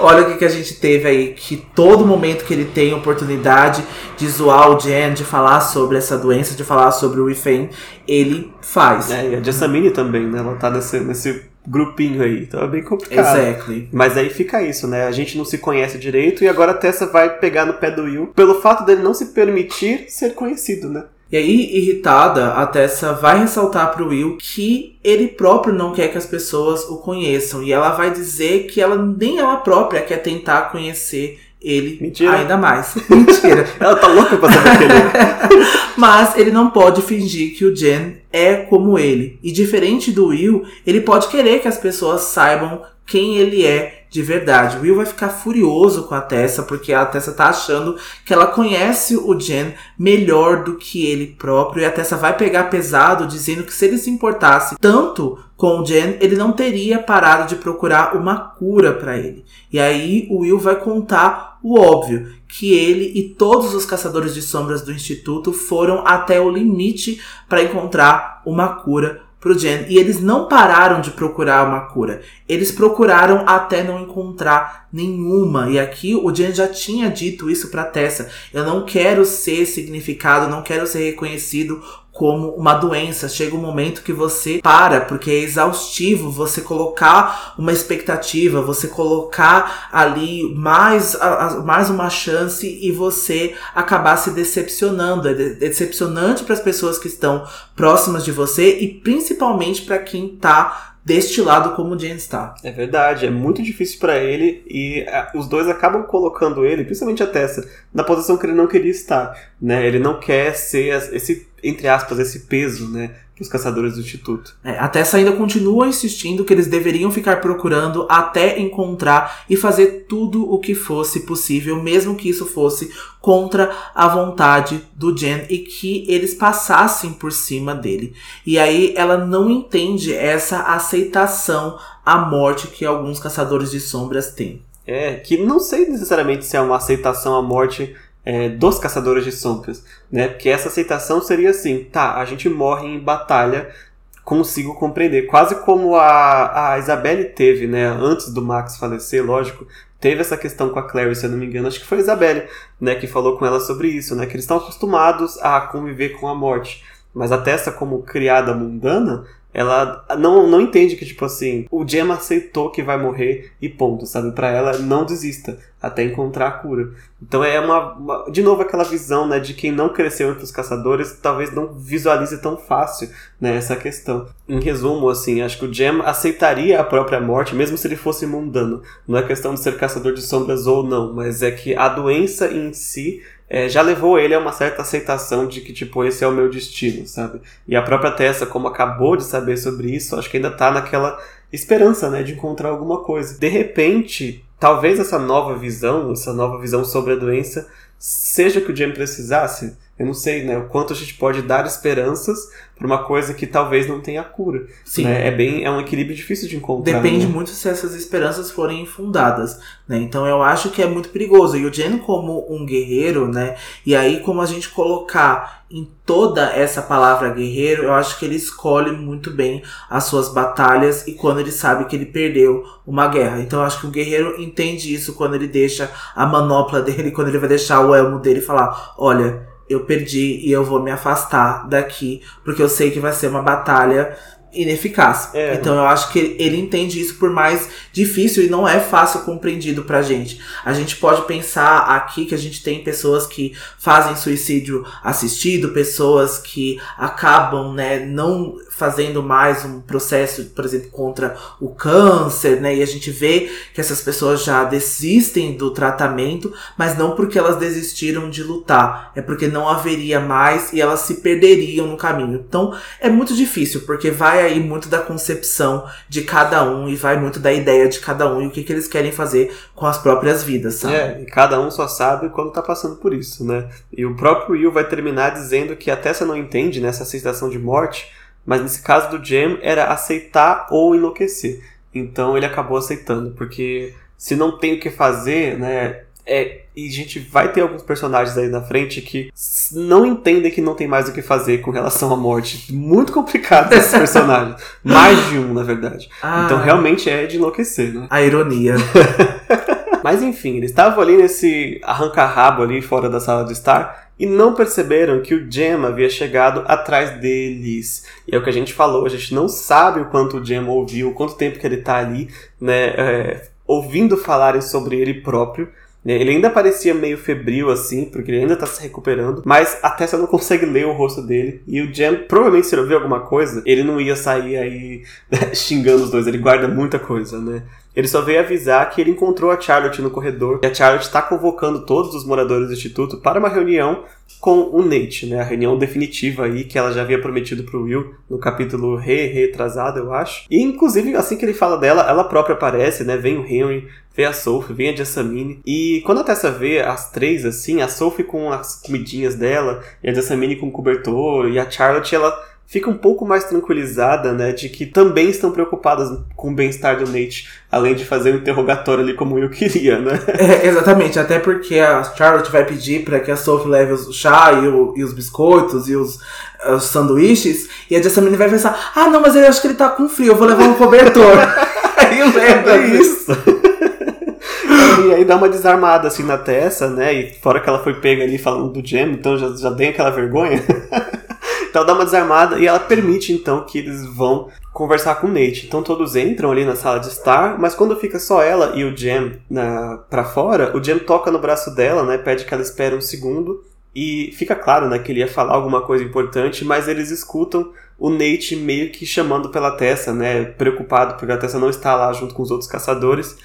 olha o que, que a gente teve aí, que todo momento que ele tem oportunidade de zoar o Jen, de falar sobre essa doença, de falar sobre o Ifen, ele faz. É, e a Jessamine também, né? Ela tá nesse, nesse grupinho aí, então é bem complicado. Exactly. Mas aí fica isso, né? A gente não se conhece direito e agora a Tessa vai pegar no pé do Will pelo fato dele não se permitir ser conhecido, né? E aí, irritada, a Tessa vai ressaltar pro Will que ele próprio não quer que as pessoas o conheçam. E ela vai dizer que ela nem ela própria quer tentar conhecer ele Mentira. ainda mais. [LAUGHS] Mentira. ela tá louca pra saber que ele é. [LAUGHS] Mas ele não pode fingir que o Jen é como ele. E diferente do Will, ele pode querer que as pessoas saibam quem ele é de verdade. Will vai ficar furioso com a Tessa, porque a Tessa tá achando que ela conhece o Jen melhor do que ele próprio, e a Tessa vai pegar pesado, dizendo que se ele se importasse tanto com o Jen, ele não teria parado de procurar uma cura para ele. E aí o Will vai contar o óbvio, que ele e todos os caçadores de sombras do instituto foram até o limite para encontrar uma cura pro Jen. E eles não pararam de procurar uma cura. Eles procuraram até não encontrar nenhuma. E aqui o Jen já tinha dito isso pra Tessa. Eu não quero ser significado, não quero ser reconhecido como uma doença. Chega um momento que você para, porque é exaustivo você colocar uma expectativa, você colocar ali mais, mais uma chance e você acabar se decepcionando. É decepcionante para as pessoas que estão próximas de você e principalmente para quem está deste lado como o Jane está. É verdade, é muito difícil para ele e é, os dois acabam colocando ele, principalmente a Tessa, na posição que ele não queria estar, né? Ele não quer ser esse entre aspas esse peso, né, os caçadores do Instituto. É, a Tessa ainda continua insistindo que eles deveriam ficar procurando até encontrar e fazer tudo o que fosse possível, mesmo que isso fosse contra a vontade do Jen e que eles passassem por cima dele. E aí ela não entende essa aceitação à morte que alguns caçadores de sombras têm. É, que não sei necessariamente se é uma aceitação à morte é, dos caçadores de sombras, né? Porque essa aceitação seria assim, tá, a gente morre em batalha, consigo compreender, quase como a, a Isabelle teve, né? Antes do Max falecer, lógico, teve essa questão com a Clary, se eu não me engano, acho que foi a Isabelle, né? Que falou com ela sobre isso, né? Que eles estão acostumados a conviver com a morte. Mas a Tessa, como criada mundana, ela não, não entende que, tipo assim, o Gemma aceitou que vai morrer e ponto, sabe? Para ela, não desista até encontrar a cura. Então é uma, uma, de novo aquela visão, né, de quem não cresceu entre os caçadores, talvez não visualize tão fácil, né, essa questão. Em resumo, assim, acho que o Gem aceitaria a própria morte, mesmo se ele fosse mundano. Não é questão de ser caçador de sombras ou não, mas é que a doença em si é, já levou ele a uma certa aceitação de que, tipo, esse é o meu destino, sabe? E a própria Tessa, como acabou de saber sobre isso, acho que ainda tá naquela esperança, né, de encontrar alguma coisa. De repente, talvez essa nova visão, essa nova visão sobre a doença, seja que o Jim precisasse, Eu não sei, né, o quanto a gente pode dar esperanças para uma coisa que talvez não tenha cura. Sim. Né? É bem, é um equilíbrio difícil de encontrar. Depende né? muito se essas esperanças forem infundadas, né? Então eu acho que é muito perigoso. E o Jen como um guerreiro, né? E aí como a gente colocar em toda essa palavra guerreiro, eu acho que ele escolhe muito bem as suas batalhas e quando ele sabe que ele perdeu uma guerra. Então eu acho que o guerreiro entende isso quando ele deixa a manopla [LAUGHS] dele, quando ele vai deixar o elmo dele e falar: "Olha, eu perdi e eu vou me afastar daqui, porque eu sei que vai ser uma batalha ineficaz. É. Então eu acho que ele entende isso por mais difícil e não é fácil compreendido pra gente. A gente pode pensar aqui que a gente tem pessoas que fazem suicídio assistido, pessoas que acabam, né, não fazendo mais um processo, por exemplo, contra o câncer, né? E a gente vê que essas pessoas já desistem do tratamento, mas não porque elas desistiram de lutar, é porque não haveria mais e elas se perderiam no caminho. Então é muito difícil, porque vai aí muito da concepção de cada um e vai muito da ideia de cada um e o que, que eles querem fazer com as próprias vidas, sabe? É, e cada um só sabe quando tá passando por isso, né? E o próprio Will vai terminar dizendo que a Tessa não entende nessa sensação de morte, mas nesse caso do Jam era aceitar ou enlouquecer. Então ele acabou aceitando, porque se não tem o que fazer, né? É, e a gente vai ter alguns personagens aí na frente que não entendem que não tem mais o que fazer com relação à morte. Muito complicado esses [LAUGHS] personagens. Mais de um, na verdade. Ah, Então realmente é de enlouquecer, né? A ironia. [LAUGHS] Mas enfim, eles estavam ali nesse arranca-rabo ali fora da sala de estar e não perceberam que o Gem havia chegado atrás deles. E é o que a gente falou, a gente não sabe o quanto o Gem ouviu, quanto tempo que ele tá ali, né, é, ouvindo falarem sobre ele próprio. Né. Ele ainda parecia meio febril assim, porque ele ainda tá se recuperando, mas a Tessa não consegue ler o rosto dele. E o Jam, provavelmente, se ele ouvir alguma coisa, ele não ia sair aí [LAUGHS] xingando os dois, ele guarda muita coisa, né? Ele só veio avisar que ele encontrou a Charlotte no corredor e a Charlotte está convocando todos os moradores do instituto para uma reunião com o Nate, né? A reunião definitiva aí que ela já havia prometido pro Will no capítulo re retrasado, eu acho. E inclusive assim que ele fala dela, ela própria aparece, né? Vem o Henry, vem a Sophie, vem a Jessamine. E quando a Tessa vê as três assim, a Sophie com as comidinhas dela e a Jessamine com o cobertor e a Charlotte ela fica um pouco mais tranquilizada, né, de que também estão preocupadas com o bem-estar do Nate, além de fazer um interrogatório ali como eu queria, né? [LAUGHS] É, exatamente, até porque a Charlotte vai pedir para que a Sophie leve o chá e, o- e os biscoitos e os, os sanduíches, e a Jessamine vai pensar: ah, não, mas eu acho que ele tá com frio, eu vou levar um cobertor. [LAUGHS] Aí leva É isso. [LAUGHS] e aí dá uma desarmada assim na Tessa, né? E fora que ela foi pega ali falando do Gem, então já, já tem aquela vergonha. Então dá uma desarmada e ela permite então que eles vão conversar com o Nate. Então todos entram ali na sala de estar, mas quando fica só ela e o Gem na, pra fora, o Gem toca no braço dela, né? Pede que ela espere um segundo. E fica claro, né, que ele ia falar alguma coisa importante, mas eles escutam o Nate meio que chamando pela Tessa, né, preocupado porque a Tessa não está lá junto com os outros caçadores.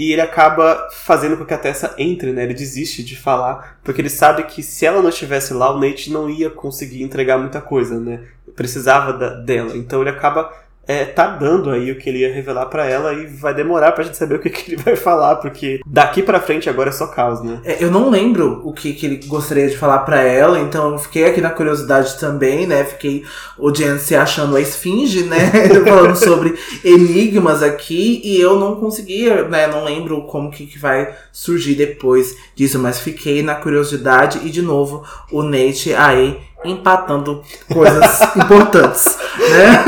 E ele acaba fazendo com que a Tessa entre, né? Ele desiste de falar, porque ele sabe que se ela não estivesse lá, o Nate não ia conseguir entregar muita coisa, né? Precisava da- dela. Então ele acaba é, tá dando aí o que ele ia revelar pra ela e vai demorar pra gente saber o que, que ele vai falar, porque daqui pra frente agora é só caos, né? É, eu não lembro o que, que ele gostaria de falar pra ela, então eu fiquei aqui na curiosidade também, né? Fiquei o Jen se achando a esfinge, né? [LAUGHS] Falando sobre enigmas aqui, e eu não conseguia, né? Não lembro como que, que vai surgir depois disso, mas fiquei na curiosidade e de novo o Nate aí empatando [LAUGHS] coisas importantes, né?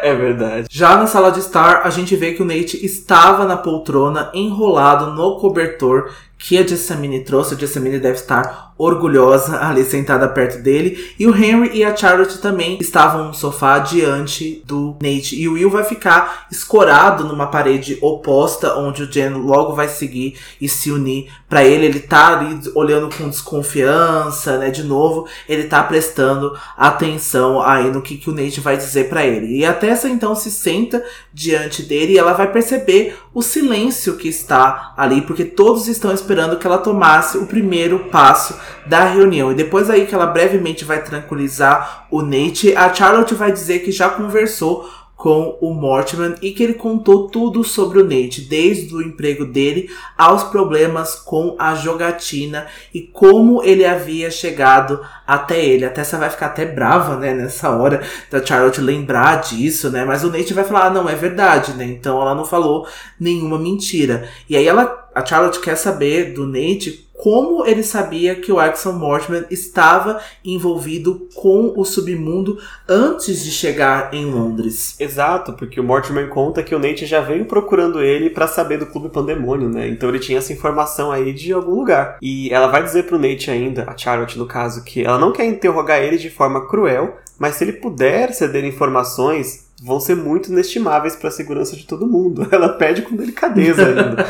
[LAUGHS] É verdade. Já na sala de estar, a gente vê que o Nate estava na poltrona, enrolado no cobertor que a Jessamine trouxe. A Jessamine deve estar orgulhosa ali sentada perto dele. E o Henry e a Charlotte também estavam no sofá diante do Nate. E o Will vai ficar escorado numa parede oposta, onde o Jen logo vai seguir e se unir para ele. Ele tá ali olhando com desconfiança, né? De novo, ele tá prestando atenção aí no que, que o Nate vai dizer para ele. E a Tessa então se senta diante dele e ela vai perceber o silêncio que está ali, porque todos estão esperando que ela tomasse o primeiro passo da reunião. E depois aí que ela brevemente vai tranquilizar o Nate, a Charlotte vai dizer que já conversou com o Mortimer e que ele contou tudo sobre o Nate, desde o emprego dele aos problemas com a jogatina e como ele havia chegado até ele. Até você vai ficar até brava, né, nessa hora da Charlotte lembrar disso, né? Mas o Nate vai falar, ah, não, é verdade, né? Então ela não falou nenhuma mentira. E aí ela, a Charlotte quer saber do Nate como ele sabia que o Axel Mortimer estava envolvido com o submundo antes de chegar em Londres. Exato, porque o Mortimer conta que o Nate já veio procurando ele para saber do Clube Pandemônio, né? Então ele tinha essa informação aí de algum lugar. E ela vai dizer pro Nate ainda, a Charlotte no caso, que ela não quer interrogar ele de forma cruel, mas se ele puder ceder informações, vão ser muito inestimáveis para a segurança de todo mundo. [LAUGHS] Ela pede com delicadeza ainda.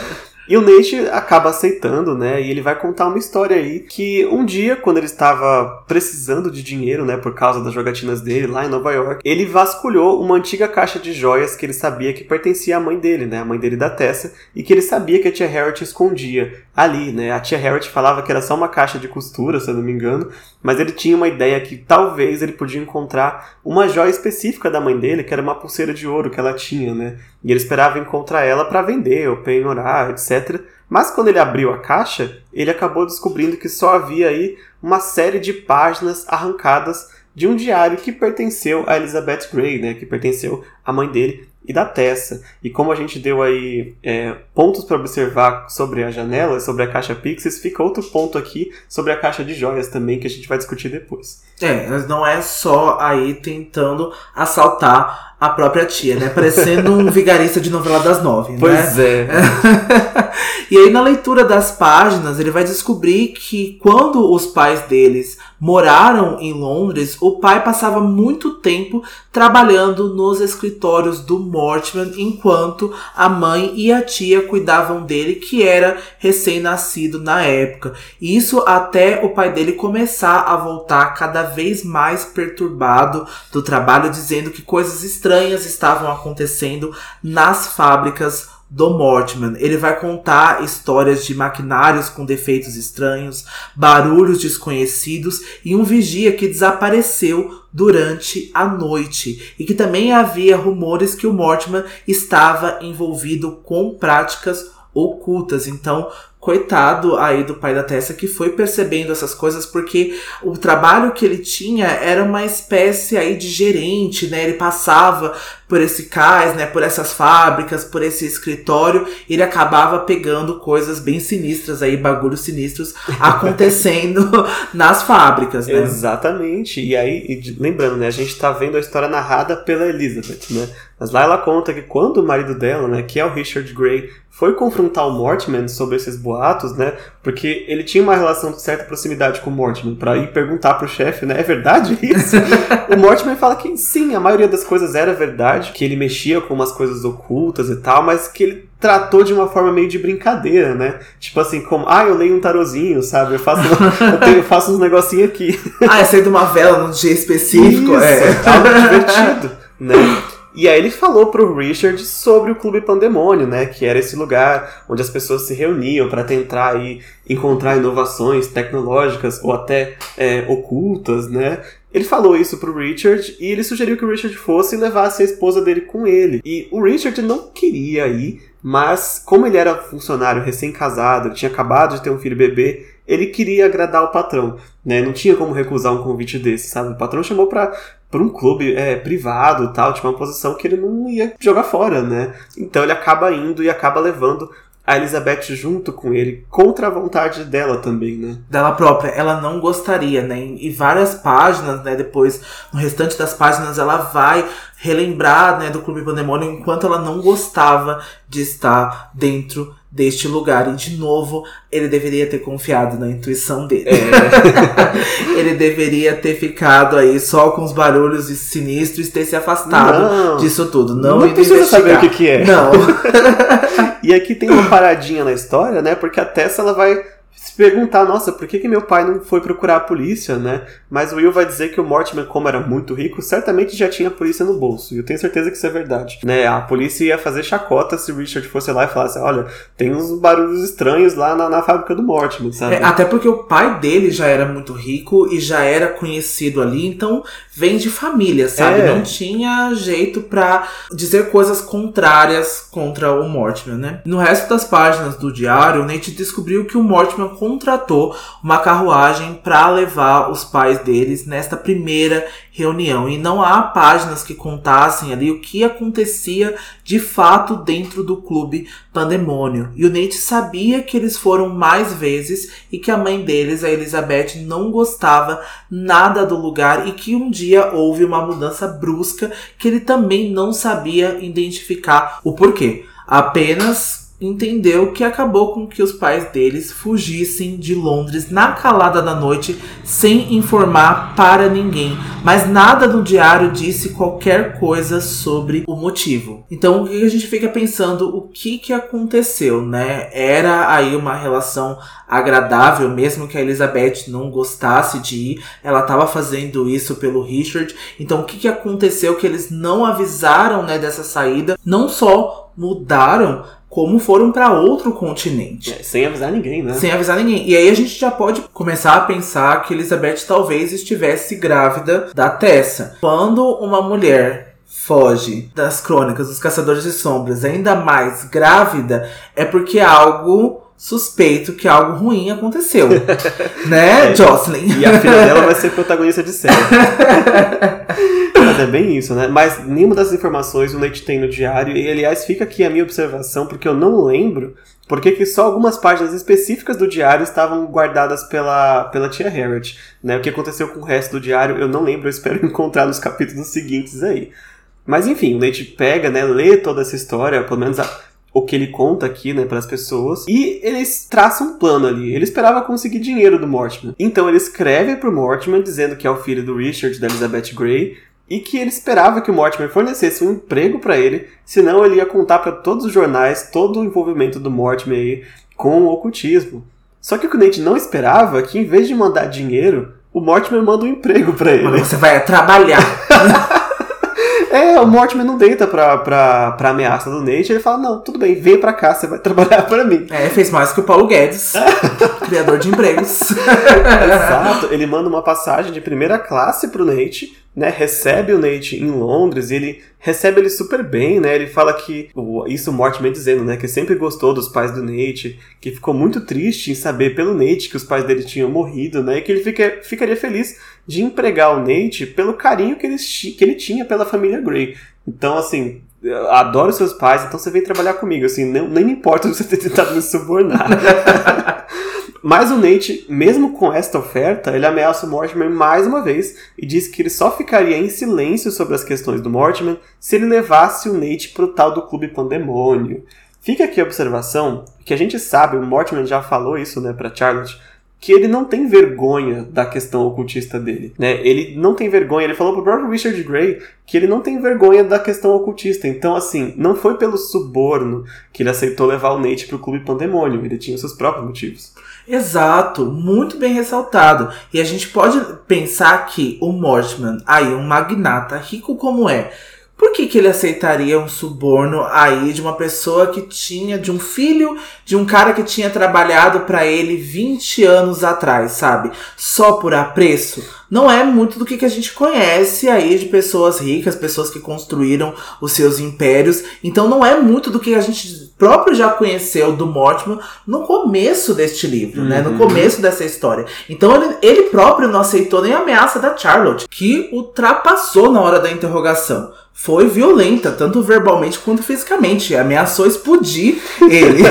E o Nate acaba aceitando, né? E ele vai contar uma história aí que um dia, quando ele estava precisando de dinheiro, né, por causa das jogatinas dele lá em Nova York, ele vasculhou uma antiga caixa de joias que ele sabia que pertencia à mãe dele, né, a mãe dele da Tessa, e que ele sabia que a tia Harriet escondia ali, né? A tia Harriet falava que era só uma caixa de costura, se eu não me engano, mas ele tinha uma ideia que talvez ele podia encontrar uma joia específica da mãe dele, que era uma pulseira de ouro que ela tinha, né? E ele esperava encontrar ela para vender ou penhorar, etc. Mas quando ele abriu a caixa, ele acabou descobrindo que só havia aí uma série de páginas arrancadas de um diário que pertenceu a Elizabeth Gray, né, que pertenceu à mãe dele e da Tessa. E como a gente deu aí é, pontos para observar sobre a janela, sobre a caixa Pixies, fica outro ponto aqui sobre a caixa de joias também que a gente vai discutir depois. É, mas não é só aí tentando assaltar a própria tia, né? Parecendo um vigarista de novela das nove, pois né? é. [LAUGHS] e aí, na leitura das páginas, ele vai descobrir que quando os pais deles moraram em Londres, o pai passava muito tempo trabalhando nos escritórios do Mortimer, enquanto a mãe e a tia cuidavam dele, que era recém-nascido na época. Isso até o pai dele começar a voltar cada vez mais perturbado do trabalho, dizendo que coisas estranhas estavam acontecendo nas fábricas do Mortimer. Ele vai contar histórias de maquinários com defeitos estranhos, barulhos desconhecidos e um vigia que desapareceu durante a noite e que também havia rumores que o Mortimer estava envolvido com práticas ocultas. Então, coitado aí do pai da Tessa que foi percebendo essas coisas porque o trabalho que ele tinha era uma espécie aí de gerente, né? Ele passava por esse cais, né, por essas fábricas, por esse escritório, ele acabava pegando coisas bem sinistras aí, bagulhos sinistros [LAUGHS] acontecendo nas fábricas, né? Exatamente. E aí, lembrando, né, a gente tá vendo a história narrada pela Elizabeth, né? Mas lá ela conta que quando o marido dela, né, que é o Richard Gray, foi confrontar o Mortimer sobre esses boatos, né? Porque ele tinha uma relação de certa proximidade com o Mortimer, para ir perguntar pro chefe, né? É verdade isso? [LAUGHS] o Mortimer fala que sim, a maioria das coisas era verdade, que ele mexia com umas coisas ocultas e tal, mas que ele tratou de uma forma meio de brincadeira, né? Tipo assim, como, ah, eu leio um tarozinho, sabe? Eu faço, eu, tenho, eu faço uns negocinhos aqui. ah, é de uma vela num dia específico, isso, é. algo divertido, né? E aí ele falou pro Richard sobre o Clube Pandemônio, né? Que era esse lugar onde as pessoas se reuniam para tentar aí encontrar inovações tecnológicas ou até é, ocultas, né? Ele falou isso pro Richard e ele sugeriu que o Richard fosse e levasse a esposa dele com ele. E o Richard não queria ir, mas como ele era funcionário recém-casado, tinha acabado de ter um filho bebê, ele queria agradar o patrão, né? Não tinha como recusar um convite desse, sabe? O patrão chamou pra, pra um clube é, privado tal, tipo uma posição que ele não ia jogar fora, né? Então ele acaba indo e acaba levando a Elizabeth junto com ele, contra a vontade dela também, né? Dela própria. Ela não gostaria, né? E várias páginas, né? Depois, no restante das páginas, ela vai relembrar, né, do Clube Pandemônio enquanto ela não gostava de estar dentro deste lugar. E de novo, ele deveria ter confiado na intuição dele. É. [LAUGHS] ele deveria ter ficado aí só com os barulhos sinistros e ter se afastado Não. disso tudo. Não, Não precisa saber investigar. o que, que é. Não. [LAUGHS] E aqui tem uma paradinha na história, né? Porque a Tessa ela vai se perguntar, nossa, por que, que meu pai não foi procurar a polícia, né? Mas o Will vai dizer que o Mortimer, como era muito rico, certamente já tinha a polícia no bolso. E eu tenho certeza que isso é verdade. Né? A polícia ia fazer chacota se o Richard fosse lá e falasse, olha, tem uns barulhos estranhos lá na, na fábrica do Mortimer, sabe? É, até porque o pai dele já era muito rico e já era conhecido ali, então vem de família, sabe? É. Não tinha jeito pra dizer coisas contrárias contra o Mortimer, né? No resto das páginas do diário, o Nate descobriu que o Mortimer contratou uma carruagem para levar os pais deles nesta primeira reunião. E não há páginas que contassem ali o que acontecia de fato dentro do clube Pandemônio. E o Nate sabia que eles foram mais vezes e que a mãe deles, a Elizabeth, não gostava nada do lugar e que um dia houve uma mudança brusca que ele também não sabia identificar o porquê. Apenas entendeu que acabou com que os pais deles fugissem de Londres na calada da noite sem informar para ninguém, mas nada no diário disse qualquer coisa sobre o motivo. Então o que a gente fica pensando o que que aconteceu, né? Era aí uma relação agradável, mesmo que a Elizabeth não gostasse de ir, ela estava fazendo isso pelo Richard. Então o que que aconteceu que eles não avisaram, né, dessa saída? Não só mudaram como foram para outro continente. É, sem avisar ninguém, né? Sem avisar ninguém. E aí a gente já pode começar a pensar que Elizabeth talvez estivesse grávida da Tessa. Quando uma mulher foge das crônicas dos Caçadores de Sombras, ainda mais grávida, é porque algo suspeito que algo ruim aconteceu. [LAUGHS] né, Jocelyn? E a filha dela vai [LAUGHS] ser protagonista de série. [LAUGHS] É bem isso, né? Mas nenhuma das informações o Nate tem no diário. E, aliás, fica aqui a minha observação, porque eu não lembro porque que só algumas páginas específicas do diário estavam guardadas pela, pela tia Harriet. Né? O que aconteceu com o resto do diário eu não lembro, eu espero [LAUGHS] encontrar nos capítulos seguintes aí. Mas enfim, o Nate pega, né, lê toda essa história, pelo menos a, o que ele conta aqui, né, para as pessoas, e eles traçam um plano ali. Ele esperava conseguir dinheiro do Mortimer. Então ele escreve pro Mortimer dizendo que é o filho do Richard da Elizabeth Grey e que ele esperava que o Mortimer fornecesse um emprego para ele, senão ele ia contar para todos os jornais todo o envolvimento do Mortimer aí com o ocultismo. Só que o Nate não esperava que em vez de mandar dinheiro, o Mortimer manda um emprego para ele. Você vai trabalhar. [LAUGHS] É, o Mortimer não deita pra, pra, pra ameaça do Nate. Ele fala: Não, tudo bem, vem pra cá, você vai [LAUGHS] trabalhar pra mim. É, fez mais que o Paulo Guedes, [LAUGHS] criador de empregos. Exato, ele manda uma passagem de primeira classe pro Nate, né? Recebe o Nate em Londres, e ele recebe ele super bem, né? Ele fala que isso o Mortimer dizendo, né, que sempre gostou dos pais do Nate, que ficou muito triste em saber pelo Nate que os pais dele tinham morrido, né? E que ele fica, ficaria feliz de empregar o Nate pelo carinho que ele, que ele tinha pela família Grey. Então, assim, adoro seus pais, então você vem trabalhar comigo, assim, nem, nem me importa [LAUGHS] você ter tentado me subornar. [LAUGHS] Mas o Nate, mesmo com esta oferta, ele ameaça o Mortimer mais uma vez e diz que ele só ficaria em silêncio sobre as questões do Mortimer se ele levasse o Nate pro tal do Clube Pandemônio. Fica aqui a observação, que a gente sabe, o Mortimer já falou isso, né, pra Charlotte, que ele não tem vergonha da questão ocultista dele, né? Ele não tem vergonha, ele falou pro próprio Richard Gray que ele não tem vergonha da questão ocultista. Então, assim, não foi pelo suborno que ele aceitou levar o Nate pro Clube Pandemônio, ele tinha seus próprios motivos. Exato, muito bem ressaltado. E a gente pode pensar que o Mortimer, aí um magnata rico como é, por que, que ele aceitaria um suborno aí de uma pessoa que tinha, de um filho de um cara que tinha trabalhado para ele 20 anos atrás, sabe? Só por apreço? Não é muito do que, que a gente conhece aí de pessoas ricas, pessoas que construíram os seus impérios. Então não é muito do que a gente próprio já conheceu do Mortimer no começo deste livro, né? No Uhum. começo dessa história. Então ele, ele próprio não aceitou nem a ameaça da Charlotte, que ultrapassou na hora da interrogação. Foi violenta, tanto verbalmente quanto fisicamente. Ameaçou explodir ele.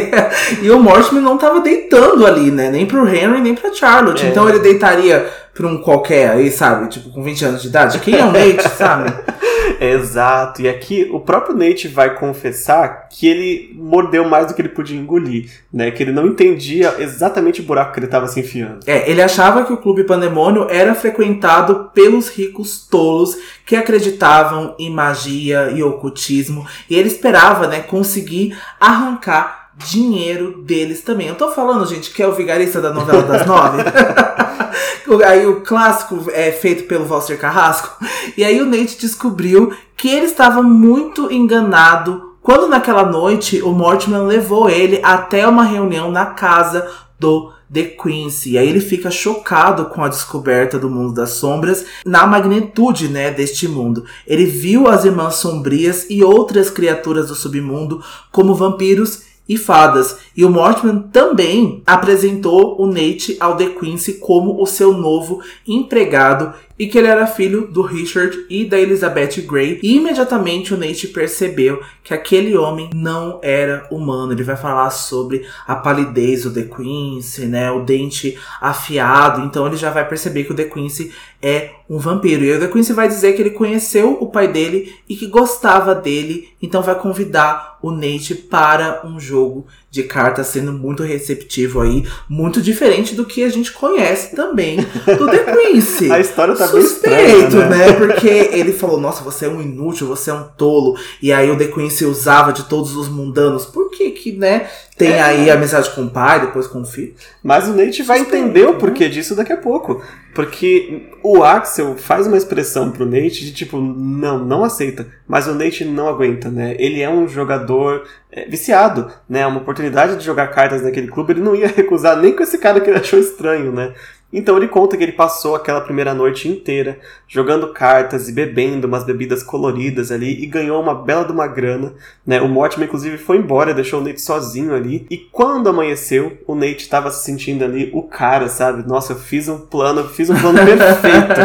[LAUGHS] e o Mortimer não tava deitando ali, né? Nem pro Henry, nem pra Charlotte. É. Então ele deitaria pra um qualquer aí, sabe? Tipo, com 20 anos de idade. Quem é o Nate, sabe? [LAUGHS] Exato, e aqui o próprio Nate vai confessar que ele mordeu mais do que ele podia engolir, né? Que ele não entendia exatamente o buraco que ele estava se enfiando. É, ele achava que o Clube Pandemônio era frequentado pelos ricos tolos que acreditavam em magia e ocultismo, e ele esperava, né, conseguir arrancar dinheiro deles também. Eu tô falando, gente, que é o vigarista da novela das nove. [LAUGHS] aí o clássico é feito pelo Walter Carrasco. E aí o Nate descobriu que ele estava muito enganado quando naquela noite o Mortimer levou ele até uma reunião na casa do The Quincy. E aí ele fica chocado com a descoberta do mundo das sombras, na magnitude, né, deste mundo. Ele viu as irmãs sombrias e outras criaturas do submundo como vampiros e fadas. E o Mortman também apresentou o Nate ao The Quincy como o seu novo empregado e que ele era filho do Richard e da Elizabeth Grey. E imediatamente o Nate percebeu que aquele homem não era humano. Ele vai falar sobre a palidez do The Quincy, né, o dente afiado. Então ele já vai perceber que o The Quincy é um vampiro. E o The Quincy vai dizer que ele conheceu o pai dele e que gostava dele, então vai convidar o Nate para um jogo de cartas sendo muito receptivo aí, muito diferente do que a gente conhece também do The [LAUGHS] Quincy. a história tá Suspeito, estranha, né? né? Porque ele falou, nossa, você é um inútil, você é um tolo. E aí o The Quincy usava de todos os mundanos. Por que que, né, tem É. aí amizade com o pai, depois com o filho? Mas o Nate vai entender o né? porquê disso daqui a pouco. Porque o Axel faz uma expressão pro Nate de tipo, não, não aceita. Mas o Nate não aguenta, né? Ele é um jogador é, viciado, né? Uma oportunidade de jogar cartas naquele clube, ele não ia [LAUGHS] recusar nem com esse cara que ele achou estranho, né? Então ele conta que ele passou aquela primeira noite inteira jogando cartas e bebendo umas bebidas coloridas ali e ganhou uma bela de uma grana, né? O Mortimer inclusive foi embora, deixou o Nate sozinho ali. E quando amanheceu, o Nate estava se sentindo ali o cara, sabe? Nossa, eu fiz um plano, fiz um plano perfeito.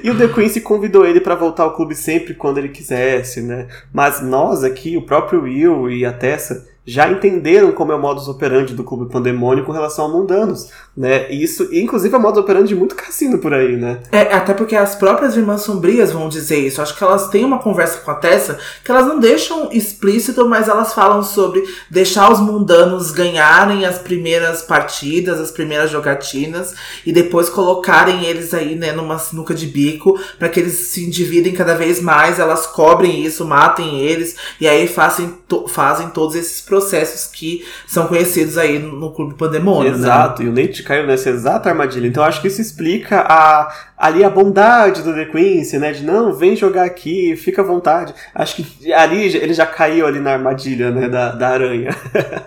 [LAUGHS] e o The Quincy convidou ele para voltar ao clube sempre quando ele quisesse, né? Mas nós aqui, o próprio Will e a Tessa já entenderam como é o modus operandi do Clube Pandemônio com relação a mundanos, né? E isso, inclusive, é o modus operandi de muito cassino por aí, né? É, até porque as próprias irmãs sombrias vão dizer isso. Acho que elas têm uma conversa com a Tessa que elas não deixam explícito, mas elas falam sobre deixar os mundanos ganharem as primeiras partidas, as primeiras jogatinas, e depois colocarem eles aí, né, numa sinuca de bico, para que eles se endividem cada vez mais, elas cobrem isso, matem eles, e aí fazem, to- fazem todos esses processos que são conhecidos aí no Clube Pandemônio. né? Exato, e o Nate caiu nessa exata armadilha. Então acho que isso explica a, ali a bondade do The Quincy, né? De não, vem jogar aqui, fica à vontade. Acho que ali ele já caiu ali na armadilha, né? Da, da aranha.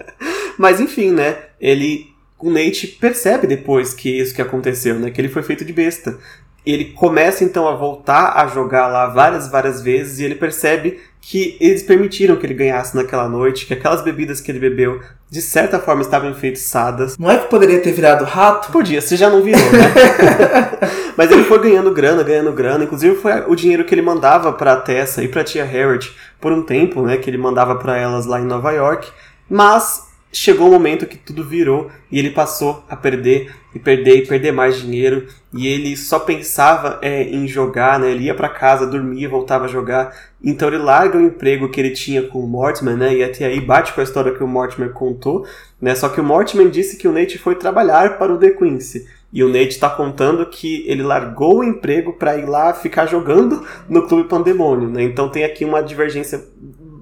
[LAUGHS] Mas enfim, né? Ele. O Nate percebe depois que isso que aconteceu, né? Que ele foi feito de besta. Ele começa então a voltar a jogar lá várias, várias vezes e ele percebe que eles permitiram que ele ganhasse naquela noite, que aquelas bebidas que ele bebeu de certa forma estavam enfeitiçadas. Não é que poderia ter virado rato? Podia, você já não virou, né? [LAUGHS] Mas ele foi ganhando grana, ganhando grana. Inclusive foi o dinheiro que ele mandava pra Tessa e pra tia Harriet por um tempo, né? Que ele mandava pra elas lá em Nova York. Mas chegou o momento que tudo virou e ele passou a perder e perder e perder mais dinheiro. E ele só pensava é, em jogar, né? Ele ia pra casa, dormia, voltava a jogar. Então ele larga o emprego que ele tinha com o Mortimer, né? E até aí bate com a história que o Mortimer contou, né? Só que o Mortimer disse que o Nate foi trabalhar para o The Quincy. E o Nate tá contando que ele largou o emprego para ir lá ficar jogando no Clube Pandemônio, né? Então tem aqui uma divergência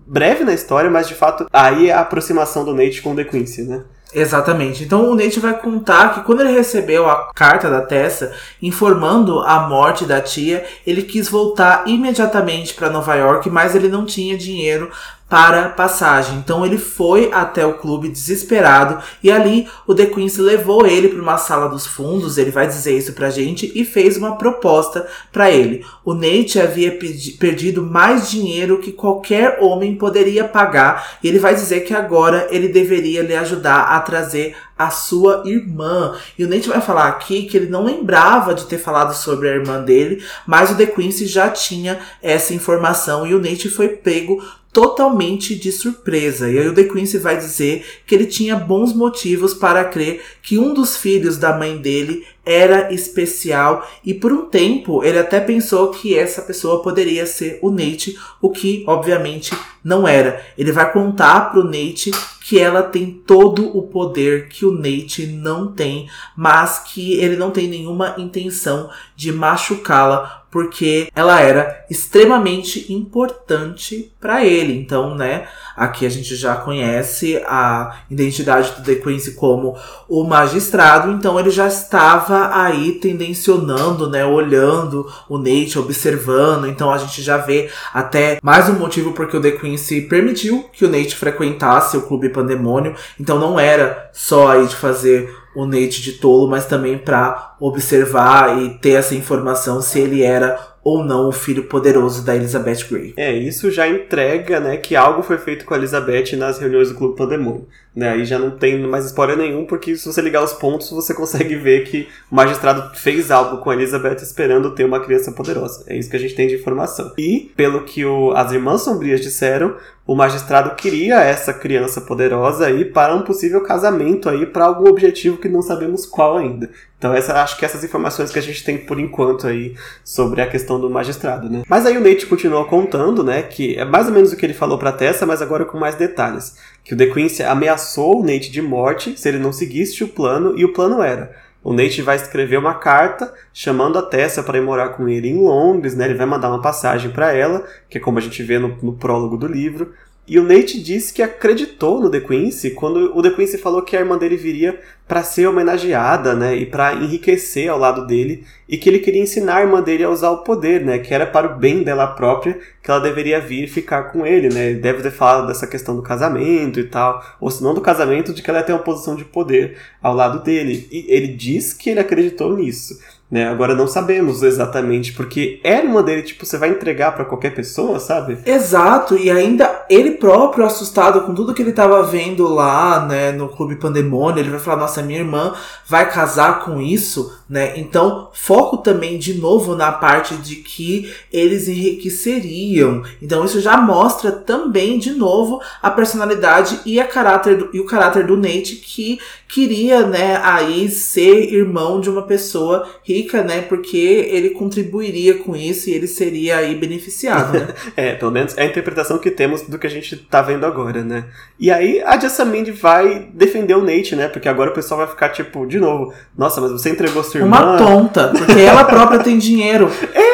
breve na história, mas de fato aí é a aproximação do Nate com o The Quincy, né? Exatamente. Então o Nate vai contar que quando ele recebeu a carta da Tessa informando a morte da tia, ele quis voltar imediatamente para Nova York, mas ele não tinha dinheiro para passagem. Então ele foi até o clube desesperado e ali o The Quincy levou ele para uma sala dos fundos, ele vai dizer isso pra gente e fez uma proposta para ele. O Nate havia perdido mais dinheiro que qualquer homem poderia pagar e ele vai dizer que agora ele deveria lhe ajudar a trazer a sua irmã. E o Nate vai falar aqui que ele não lembrava de ter falado sobre a irmã dele, mas o The Quincy já tinha essa informação e o Nate foi pego totalmente de surpresa. E aí o The Quincy vai dizer que ele tinha bons motivos para crer que um dos filhos da mãe dele era especial e por um tempo ele até pensou que essa pessoa poderia ser o Nate, o que obviamente não era. Ele vai contar pro Nate que ela tem todo o poder que o Nate não tem, mas que ele não tem nenhuma intenção de machucá-la porque ela era extremamente importante para ele. Então, né, aqui a gente já conhece a identidade do The Quincy como o magistrado, então ele já estava aí tendencionando, né, olhando o Nate, observando. Então a gente já vê até mais um motivo porque o The Quincy permitiu que o Nate frequentasse o Clube Pandemônio. Então não era só aí de fazer o Nate de tolo, mas também para observar e ter essa informação se ele era ou não o filho poderoso da Elizabeth Grey. É, isso já entrega, né, que algo foi feito com a Elizabeth nas reuniões do Clube Pandemônio. Né, aí já não tem mais spoiler nenhum, porque se você ligar os pontos, você consegue ver que o magistrado fez algo com a Elizabeth esperando ter uma criança poderosa. É isso que a gente tem de informação. E, pelo que o, as irmãs sombrias disseram, o magistrado queria essa criança poderosa aí para um possível casamento aí para algum objetivo que não sabemos qual ainda. Então essa, acho que essas informações que a gente tem por enquanto aí sobre a questão do magistrado, né? Mas aí o Nate continua contando, né, que é mais ou menos o que ele falou para Tessa, mas agora com mais detalhes, que o The Quincy ameaçou o Nate de morte se ele não seguisse o plano e o plano era o Nate vai escrever uma carta chamando a Tessa para ir morar com ele em Londres, né? Ele vai mandar uma passagem para ela, que é como a gente vê no, no prólogo do livro. E o Nate disse que acreditou no The Quincy quando o The Quincy falou que a irmã dele viria para ser homenageada, né, e para enriquecer ao lado dele, e que ele queria ensinar a irmã dele a usar o poder, né, que era para o bem dela própria, que ela deveria vir e ficar com ele, né. Ele deve ter falado dessa questão do casamento e tal, ou se não do casamento, de que ela ia ter uma posição de poder ao lado dele. E ele diz que ele acreditou nisso. Né? Agora não sabemos exatamente, porque era uma dele, tipo, você vai entregar para qualquer pessoa, sabe? Exato, e ainda ele próprio assustado com tudo que ele tava vendo lá, né, no Clube Pandemônio, ele vai falar, nossa, minha irmã vai casar com isso, né? Então, foco também de novo na parte de que eles enriqueceriam. Então, isso já mostra também de novo a personalidade e a caráter do, e o caráter do Nate que queria, né, aí ser irmão de uma pessoa rica, né? Porque ele contribuiria com isso e ele seria aí beneficiado, né? [LAUGHS] é, pelo menos é a interpretação que temos do que a gente tá vendo agora, né? E aí a Jessamine vai defender o Nate, né? Porque agora o pessoal vai ficar tipo, de novo, nossa, mas você entregou sua irmã. Uma tonta, porque ela própria tem dinheiro. [LAUGHS] É.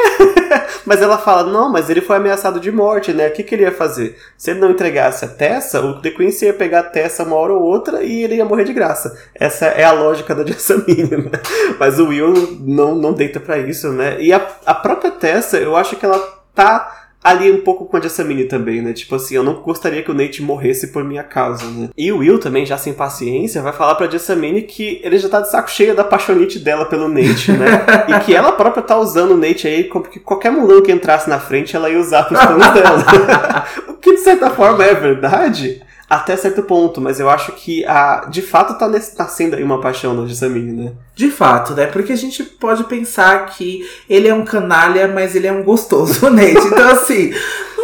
mas ela fala, não, mas ele foi ameaçado de morte, né? O que, que ele ia fazer? Se ele não entregasse a Tessa, o The Queen ia pegar a Tessa uma hora ou outra e ele ia morrer de graça. Essa é a lógica da [LAUGHS] Jessamine, né? Mas o Will não, não deita para isso, né? E a, a própria Tessa, eu acho que ela tá ali um pouco com a Jessamine também, né? Tipo assim, eu não gostaria que o Nate morresse por minha causa, né? E o Will também, já sem paciência, vai falar pra Jessamine que ele já tá de saco cheio da paixonite dela pelo Nate, né? [LAUGHS] e que ela própria tá usando o Nate aí, porque qualquer mulão que entrasse na frente, ela ia usar pros planos dela. [LAUGHS] o que de certa forma é verdade, até certo ponto, mas eu acho que a, de fato tá nascendo aí uma paixão da Gissamine, né? De fato, né? Porque a gente pode pensar que ele é um canalha, mas ele é um gostoso, [LAUGHS] né? Então, assim,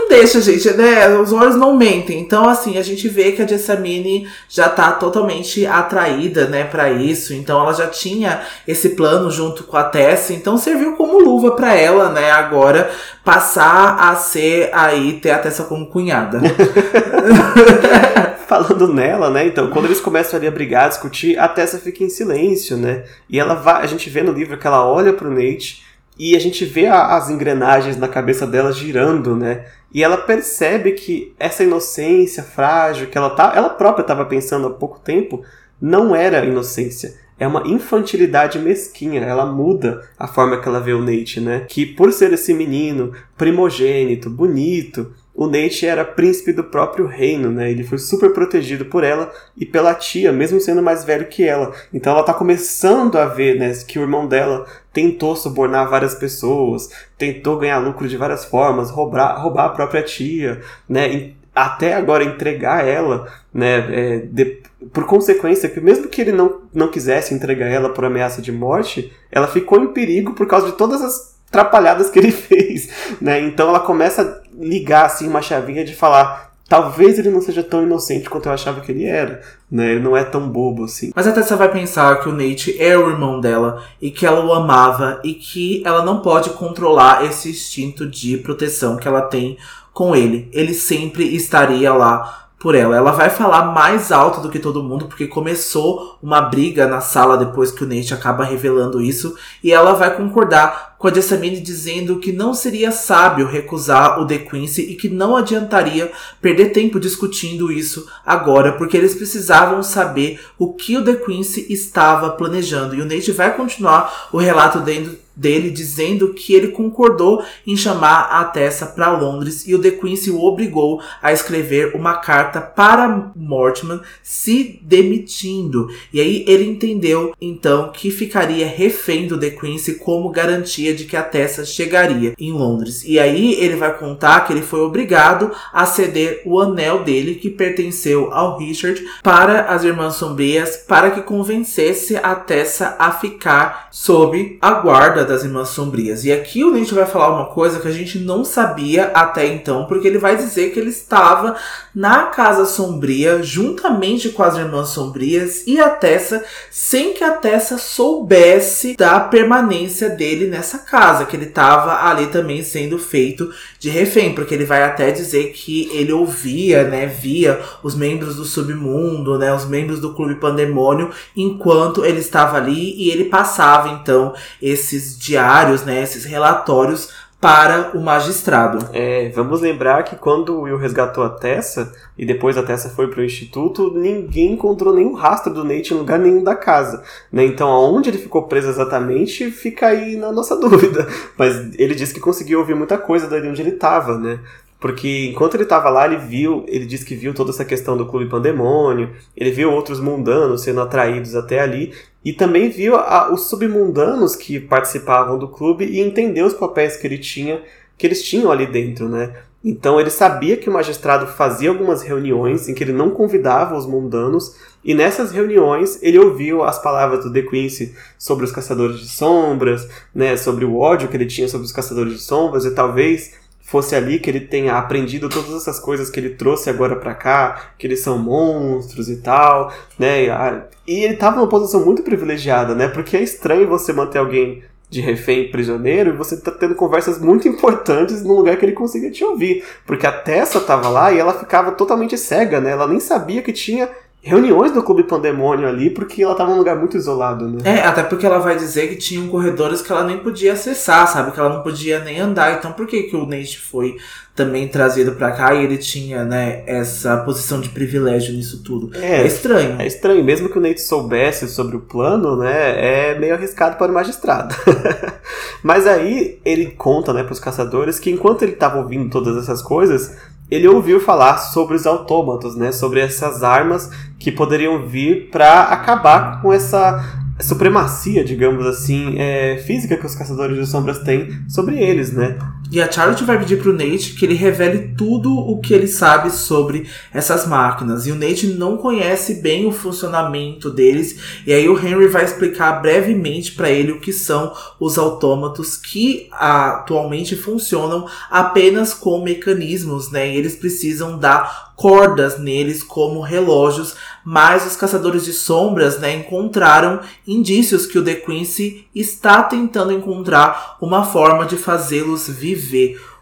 não deixa, gente, né? Os olhos não mentem. Então, assim, a gente vê que a Jessamine já tá totalmente atraída, né, para isso. Então, ela já tinha esse plano junto com a Tessa. Então, serviu como luva para ela, né, agora passar a ser aí, ter a Tessa como cunhada. [LAUGHS] Falando nela, né? Então, quando eles começam ali a brigar, a discutir, a Tessa fica em silêncio, né? E ela vai, a gente vê no livro que ela olha pro Nate e a gente vê a, as engrenagens na cabeça dela girando, né? E ela percebe que essa inocência frágil que ela tá, ela própria estava pensando há pouco tempo, não era inocência. É uma infantilidade mesquinha, ela muda a forma que ela vê o Nate, né? Que por ser esse menino primogênito, bonito, o Nate era príncipe do próprio reino, né? Ele foi super protegido por ela e pela tia, mesmo sendo mais velho que ela. Então ela tá começando a ver, né, que o irmão dela tentou subornar várias pessoas, tentou ganhar lucro de várias formas, roubar, roubar a própria tia, né? Até agora entregar ela, né? É, de, por consequência, que mesmo que ele não, não quisesse entregar ela por ameaça de morte, ela ficou em perigo por causa de todas as atrapalhadas que ele [LAUGHS] fez, né? Então ela começa a ligar assim uma chavinha de falar, talvez ele não seja tão inocente quanto eu achava que ele era, né? Ele não é tão bobo assim. Mas até você vai pensar que o Nate é o irmão dela e que ela o amava e que ela não pode controlar esse instinto de proteção que ela tem com ele. Ele sempre estaria lá por ela. Ela vai falar mais alto do que todo mundo, porque começou uma briga na sala depois que o Nate acaba revelando isso, e ela vai concordar com a Jessamine dizendo que não seria sábio recusar o The Quincy e que não adiantaria perder tempo discutindo isso agora, porque eles precisavam saber o que o The Quincy estava planejando. E o Nate vai continuar o relato dentro dele dizendo que ele concordou em chamar a Tessa para Londres e o De Quincy o obrigou a escrever uma carta para Mortimer se demitindo. E aí ele entendeu então que ficaria refém do De Quincy como garantia de que a Tessa chegaria em Londres. E aí ele vai contar que ele foi obrigado a ceder o anel dele que pertenceu ao Richard para as Irmãs Sombrias para que convencesse a Tessa a ficar sob a guarda das Irmãs Sombrias. E aqui o Nietzsche vai falar uma coisa que a gente não sabia até então, porque ele vai dizer que ele estava na Casa Sombria, juntamente com as Irmãs Sombrias e a Tessa, sem que a Tessa soubesse da permanência dele nessa casa, que ele estava ali também sendo feito de refém, porque ele vai até dizer que ele ouvia, né, via os membros do submundo, né, os membros do Clube Pandemônio, enquanto ele estava ali e ele passava então esses diários, né, esses relatórios para o magistrado. É, vamos lembrar que quando o Will resgatou a Tessa e depois a Tessa foi para o instituto, ninguém encontrou nenhum rastro do Nate em lugar nenhum da casa. Né? Então, aonde ele ficou preso exatamente fica aí na nossa [LAUGHS] dúvida. Mas ele disse que conseguiu ouvir muita coisa dali onde ele estava, né? Porque enquanto ele estava lá, ele viu, ele disse que viu toda essa questão do clube pandemônio, ele viu outros mundanos sendo atraídos até ali, e também viu a, os submundanos que participavam do clube e entendeu os papéis que ele tinha, que eles tinham ali dentro, né? Então ele sabia que o magistrado fazia algumas reuniões em que ele não convidava os mundanos, e nessas reuniões ele ouviu as palavras do De Quincy sobre os caçadores de sombras, né, sobre o ódio que ele tinha sobre os caçadores de sombras, e talvez fosse ali que ele tenha aprendido todas essas coisas que ele trouxe agora para cá, que eles são monstros e tal, né? E ele tava numa posição muito privilegiada, né? Porque é estranho você manter alguém de refém prisioneiro e você tá tendo conversas muito [LAUGHS] importantes num lugar que ele consiga te ouvir. Porque a Tessa tava lá e ela ficava totalmente cega, né? Ela nem sabia que tinha reuniões do Clube Pandemônio ali, porque ela tava num lugar muito isolado, né? É, até porque ela vai dizer que tinham corredores que ela nem podia acessar, sabe? Que ela não podia nem andar. Então por que, que o Nate foi também trazido para cá e ele tinha, né, essa posição de privilégio nisso tudo? É, é, estranho. É estranho. Mesmo que o Nate soubesse sobre o plano, né, é meio arriscado para o magistrado. [LAUGHS] Mas aí ele conta, né, pros caçadores que enquanto ele tava ouvindo todas essas coisas, ele ouviu falar sobre os autômatos, né? Sobre essas armas que poderiam vir para acabar com essa supremacia, digamos assim, é, física que os caçadores de sombras têm sobre eles, né? E a Charlotte vai pedir pro Nate que ele revele tudo o que ele sabe sobre essas máquinas. E o Nate não conhece bem o funcionamento deles. E aí o Henry vai explicar brevemente para ele o que são os autômatos que atualmente funcionam apenas com mecanismos, né? E eles precisam dar cordas neles como relógios, mas os caçadores de sombras né, encontraram indícios que o The Quincy está tentando encontrar uma forma de fazê-los viver,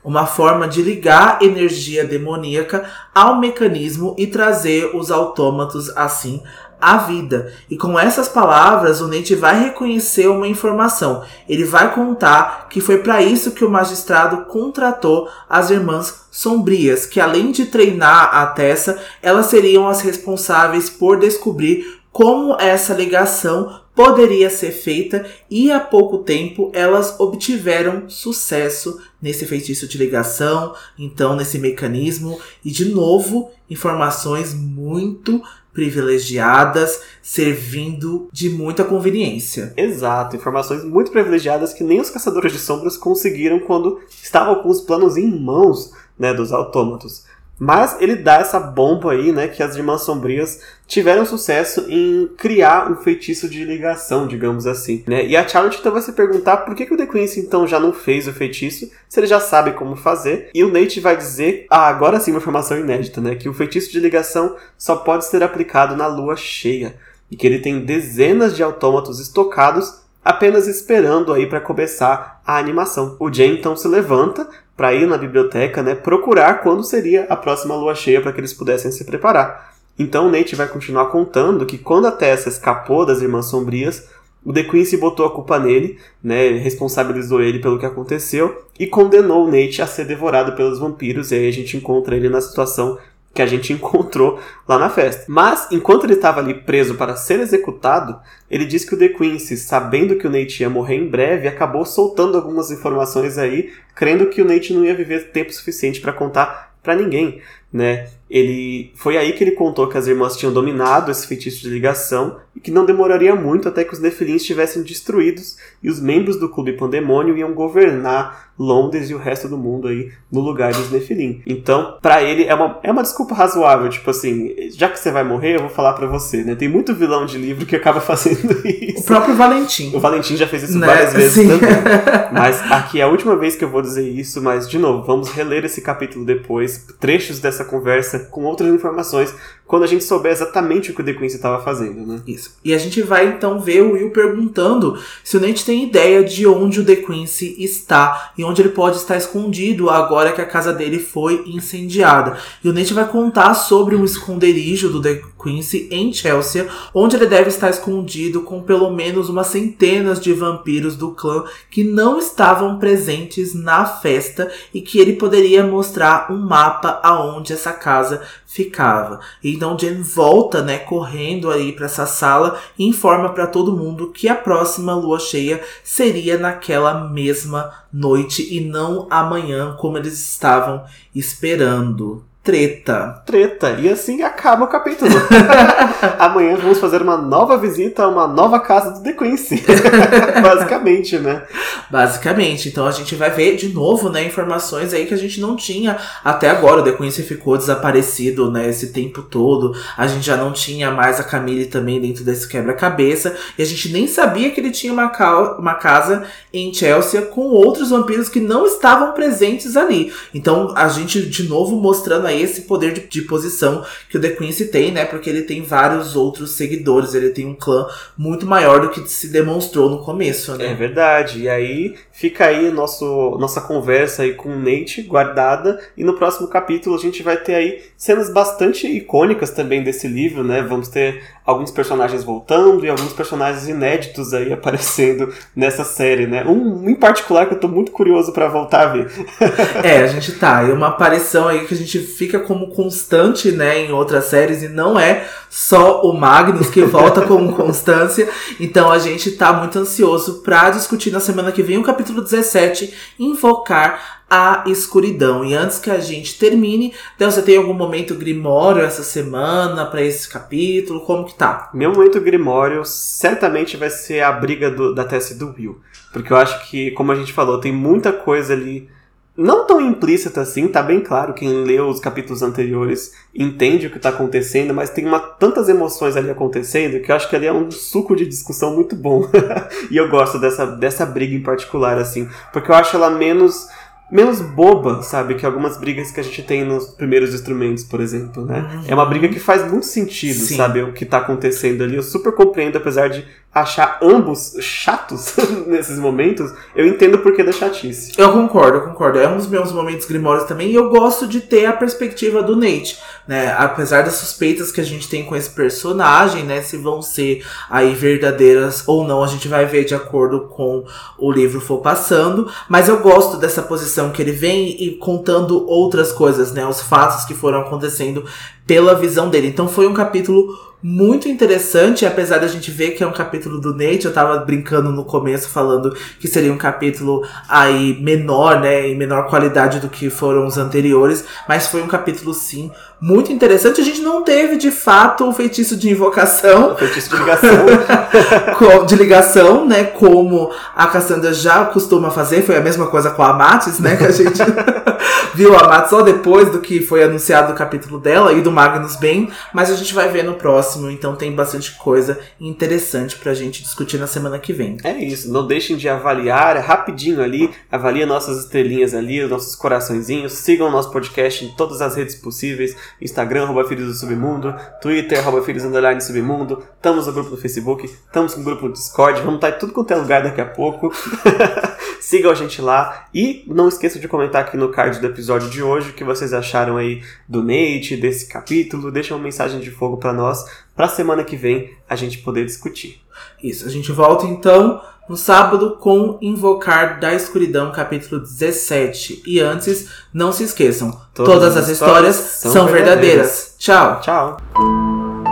uma forma de ligar energia demoníaca ao mecanismo e trazer os autômatos assim a vida. E com essas palavras, o Nate vai reconhecer uma informação. Ele vai contar que foi para isso que o magistrado contratou as irmãs sombrias, que além de treinar a Tessa, elas seriam as responsáveis por descobrir como essa ligação poderia ser feita e há pouco tempo elas obtiveram sucesso nesse feitiço de ligação, então nesse mecanismo e de novo informações muito privilegiadas, servindo de muita conveniência. Exato, informações muito privilegiadas que nem os caçadores de sombras conseguiram quando estavam com os planos em mãos né, dos autômatos. Mas ele dá essa bomba aí, né, que as Irmãs Sombrias tiveram sucesso em criar um feitiço de ligação, digamos assim, né? E a Charlotte então vai se perguntar por que, que o The Quincy então já não fez o feitiço, se ele já sabe como fazer. E o Nate vai dizer, ah, agora sim uma informação inédita, né, que o feitiço de ligação só pode ser aplicado na lua cheia e que ele tem dezenas de autômatos estocados apenas esperando aí para começar a animação. O Jay então se levanta para ir na biblioteca, né, procurar quando seria a próxima lua cheia para que eles pudessem se preparar. Então Nate vai continuar contando que quando a Tessa escapou das Irmãs Sombrias, o The Quincy botou a culpa nele, né, responsabilizou ele pelo que aconteceu e condenou o Nate a ser devorado pelos vampiros. E aí a gente encontra ele na situação que a gente [LAUGHS] encontrou lá na festa. Mas, enquanto ele estava ali preso para ser executado, ele disse que o The Quincy, sabendo que o Nate ia morrer em breve, acabou soltando algumas informações aí, crendo que o Nate não ia viver tempo suficiente para contar para ninguém, né? Ele foi aí que ele contou que as irmãs tinham dominado esse feitiço de ligação e que não demoraria muito até que os Nefilim estivessem destruídos e os membros do clube Pandemônio iam governar Londres e o resto do mundo aí no lugar dos Nefilim. Então, para ele é uma, é uma desculpa razoável, tipo assim, já que você vai morrer, eu vou falar para você, né? Tem muito vilão de livro que acaba [LAUGHS] fazendo isso. O próprio Valentim. O Valentim já fez isso Né? várias vezes Sim. também. [LAUGHS] Mas aqui é a última vez que eu vou dizer isso, mas de novo, vamos reler esse capítulo depois, trechos dessa conversa com outras informações, quando a gente souber exatamente o que o The Quincy estava fazendo, né? Isso. E a gente vai então ver o Will perguntando se o Nate tem ideia de onde o The Quincy está e onde ele pode estar escondido agora que a casa dele foi incendiada. E o Nate vai contar sobre um esconderijo do The Quincy em Chelsea, onde ele deve estar escondido com pelo menos umas centenas de vampiros do clã que não estavam presentes na festa e que ele poderia mostrar um mapa aonde essa casa ficava. Então Jen volta, né, correndo aí para essa sala e informa para todo mundo que a próxima lua cheia seria naquela mesma noite e não amanhã como eles estavam esperando. Treta. Treta. E assim acaba o capítulo. [LAUGHS] Amanhã vamos fazer uma nova visita a uma nova casa do The Quincy. [LAUGHS] Basicamente, né? Basicamente, então a gente vai ver de novo, né, informações aí que a gente não tinha até agora. O The Quincy ficou desaparecido, né, esse tempo todo. A gente já não tinha mais a Camille também dentro desse quebra-cabeça. E a gente nem sabia que ele tinha uma, ca- uma casa em Chelsea com outros vampiros que não estavam presentes ali. Então a gente de novo mostrando aí esse poder de, de posição que o The Quincy tem, né, porque ele tem vários outros seguidores. Ele tem um clã muito maior do que se demonstrou no começo, né? É verdade. E aí fica aí nosso, nossa conversa aí com o Nate guardada. E no próximo capítulo a gente vai ter aí cenas bastante icônicas também desse livro, né? Vamos ter alguns personagens voltando e alguns personagens inéditos aí [LAUGHS] aparecendo nessa série, né? Um em particular que eu tô muito curioso pra voltar a ver. É, a gente tá. E uma aparição aí que a gente fica como constante, né, em outras séries, e não é só o Magnus que volta como [LAUGHS] constância. Então a gente tá muito ansioso pra discutir na semana que vem o capítulo 17, Invocar a Escuridão. E antes que a gente termine, então você tem algum momento grimório essa semana pra esse capítulo? Como que tá? Meu momento Grimório certamente vai ser a briga do- da Tessa e do Will. Porque eu acho que, como a gente falou, tem muita coisa ali. Não tão implícita assim, tá bem claro. Quem leu os capítulos anteriores entende o que tá acontecendo, mas tem uma, tantas emoções ali acontecendo que eu acho que ali é um suco de discussão muito bom. [LAUGHS] e eu gosto dessa, dessa briga em particular, assim. Porque eu acho ela menos menos boba, sabe? Que algumas brigas que a gente tem nos primeiros instrumentos, por exemplo, né? É uma briga que faz muito sentido, Sim. sabe? O que tá acontecendo ali. Eu super compreendo, apesar de achar ambos chatos [LAUGHS] nesses momentos, eu entendo o porquê da chatice. Eu concordo, eu concordo. É um dos meus momentos grimórios também. E eu gosto de ter a perspectiva do Nate, né? Apesar das suspeitas que a gente tem com esse personagem, né? Se vão ser aí verdadeiras ou não, a gente vai ver de acordo com o livro for passando. Mas eu gosto dessa posição que ele vem e contando outras coisas, né? Os fatos que foram acontecendo pela visão dele. Então foi um capítulo muito interessante, apesar da gente ver que é um capítulo do Nate, eu tava brincando no começo falando que seria um capítulo aí menor, né, em menor qualidade do que foram os anteriores, mas foi um capítulo sim muito interessante. A gente não teve de fato o feitiço de invocação, Feitiço de ligação. [LAUGHS] de ligação, né, como a Cassandra já costuma fazer, foi a mesma coisa com a Matis, né, que a gente [LAUGHS] viu a Matt só depois do que foi anunciado o capítulo dela e do Magnus bem, mas a gente vai ver no próximo, então tem bastante coisa interessante pra gente discutir na semana que vem. É isso, não deixem de avaliar rapidinho ali, avalie nossas estrelinhas ali, os nossos coraçõezinhos, sigam o nosso podcast em todas as redes possíveis, Instagram, arroba Filhos do Submundo, Twitter, arroba Filhos Underline Submundo, estamos no grupo do Facebook, estamos no grupo do Discord, vamos estar em tudo quanto é lugar daqui a pouco. [LAUGHS] Sigam a gente lá e não esqueçam de comentar aqui no card do episódio de hoje o que vocês acharam aí do Nate, desse capítulo. Deixa uma mensagem de fogo para nós, para semana que vem a gente poder discutir. Isso, a gente volta então no sábado com Invocar da Escuridão, capítulo 17. E antes, não se esqueçam, todas, todas as histórias, histórias são verdadeiras. verdadeiras. Tchau. Tchau.